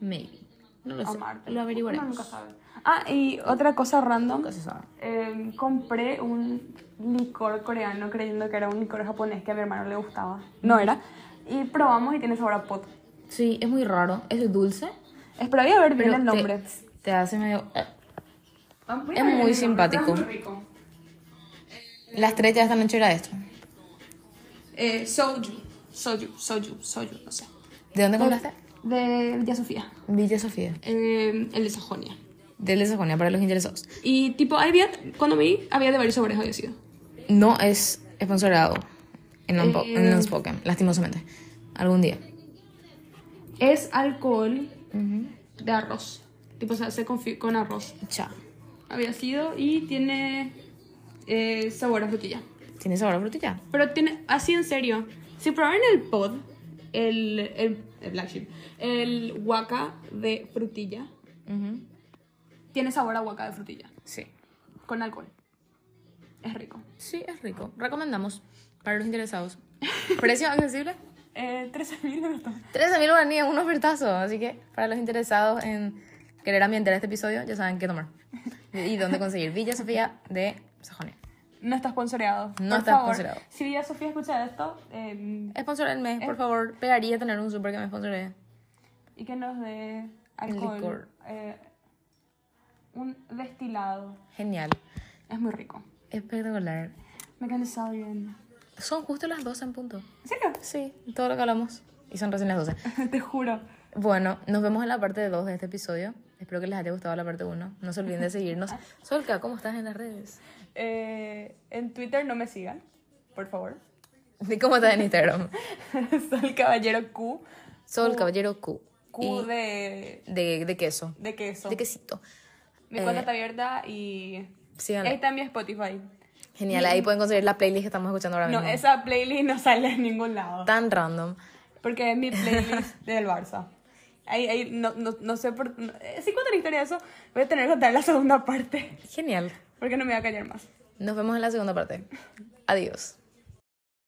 A: Maybe. No lo sé.
B: Amarte.
A: Lo
B: Uno
A: averiguaremos.
B: nunca sabe. Ah, y otra cosa random.
A: Nunca se sabe.
B: Eh, compré un licor coreano creyendo que era un licor japonés que a mi hermano le gustaba. No era. Y probamos y tiene sabor a pot.
A: Sí, es muy raro. Es dulce.
B: Esperaría ver bien el
A: te-
B: nombre.
A: Te, hace medio... eh.
B: Ah,
A: es muy simpático.
B: es muy rico.
A: La estrella de esta noche era esto.
B: Eh, soju. Soju, soju, soju, no sé.
A: ¿De dónde compraste?
B: De Villa Sofía.
A: Villa Sofía.
B: Eh, el de Sajonia.
A: Del de Sajonia, para los interesados.
B: Y tipo, había, cuando vi, había de varios sabores, había sido.
A: No es sponsorado en, Unpo-
B: Eh.
A: en Unspoken, lastimosamente. Algún día.
B: Es alcohol de arroz. Tipo, se hace con, arroz.
A: Chao.
B: Había sido y tiene eh, sabor a frutilla.
A: ¿Tiene sabor a frutilla?
B: Pero tiene, así en serio, si probaron el pod, el, el, el black sheep, el guaca de frutilla,
A: Ujú.
B: tiene sabor a guaca de frutilla,
A: Sí.
B: con alcohol. Es rico.
A: Sí, es rico. Recomendamos para los interesados. <laughs> ¿Precio accesible?
B: Eh, 13 mil me gustó.
A: 13.000 guaraníes, un ofertazo. Así que para los interesados en querer ambientar este episodio, ya saben qué tomar. <laughs> Y dónde conseguir. Villa Sofía de Sajonia.
B: No está sponsoreado.
A: No
B: Por
A: está
B: favor,
A: sponsoreado.
B: Si Villa Sofía escucha esto, eh,
A: Sponsorenme, por favor. Pegaría tener un súper que me sponsoree.
B: y que nos dé alcohol.
A: licor.
B: eh, un destilado.
A: Genial.
B: Es muy rico.
A: Espectacular.
B: Me cansado bien.
A: Son justo las 12 en punto.
B: ¿En serio?
A: Sí, todo lo que hablamos. Y son recién las 12. <laughs>
B: Te juro.
A: Bueno, nos vemos en la parte 2 de este episodio. Espero que les haya gustado la parte 1. No se olviden de seguirnos. <laughs> Solka, ¿cómo estás en las redes?
B: Eh, en Twitter no me sigan, por favor.
A: ¿Y cómo estás en Instagram? <laughs>
B: Soy el caballero Q.
A: Sol Caballero Q.
B: Q de,
A: de, de queso.
B: de queso.
A: De quesito.
B: Mi
A: Eh,
B: cuenta está abierta y
A: síganla.
B: ahí está mi Spotify.
A: Genial, ahí pueden conseguir la playlist que estamos escuchando ahora
B: No,
A: mismo.
B: esa playlist no sale en ningún lado.
A: Tan random.
B: Porque es mi playlist <laughs> del Barça. Ahí, ahí, no, no, no sé por... no- eh, si cuento la historia de eso, voy a tener que contar la segunda parte.
A: Genial.
B: Porque no me voy a callar más.
A: Nos vemos en la segunda parte. Adiós.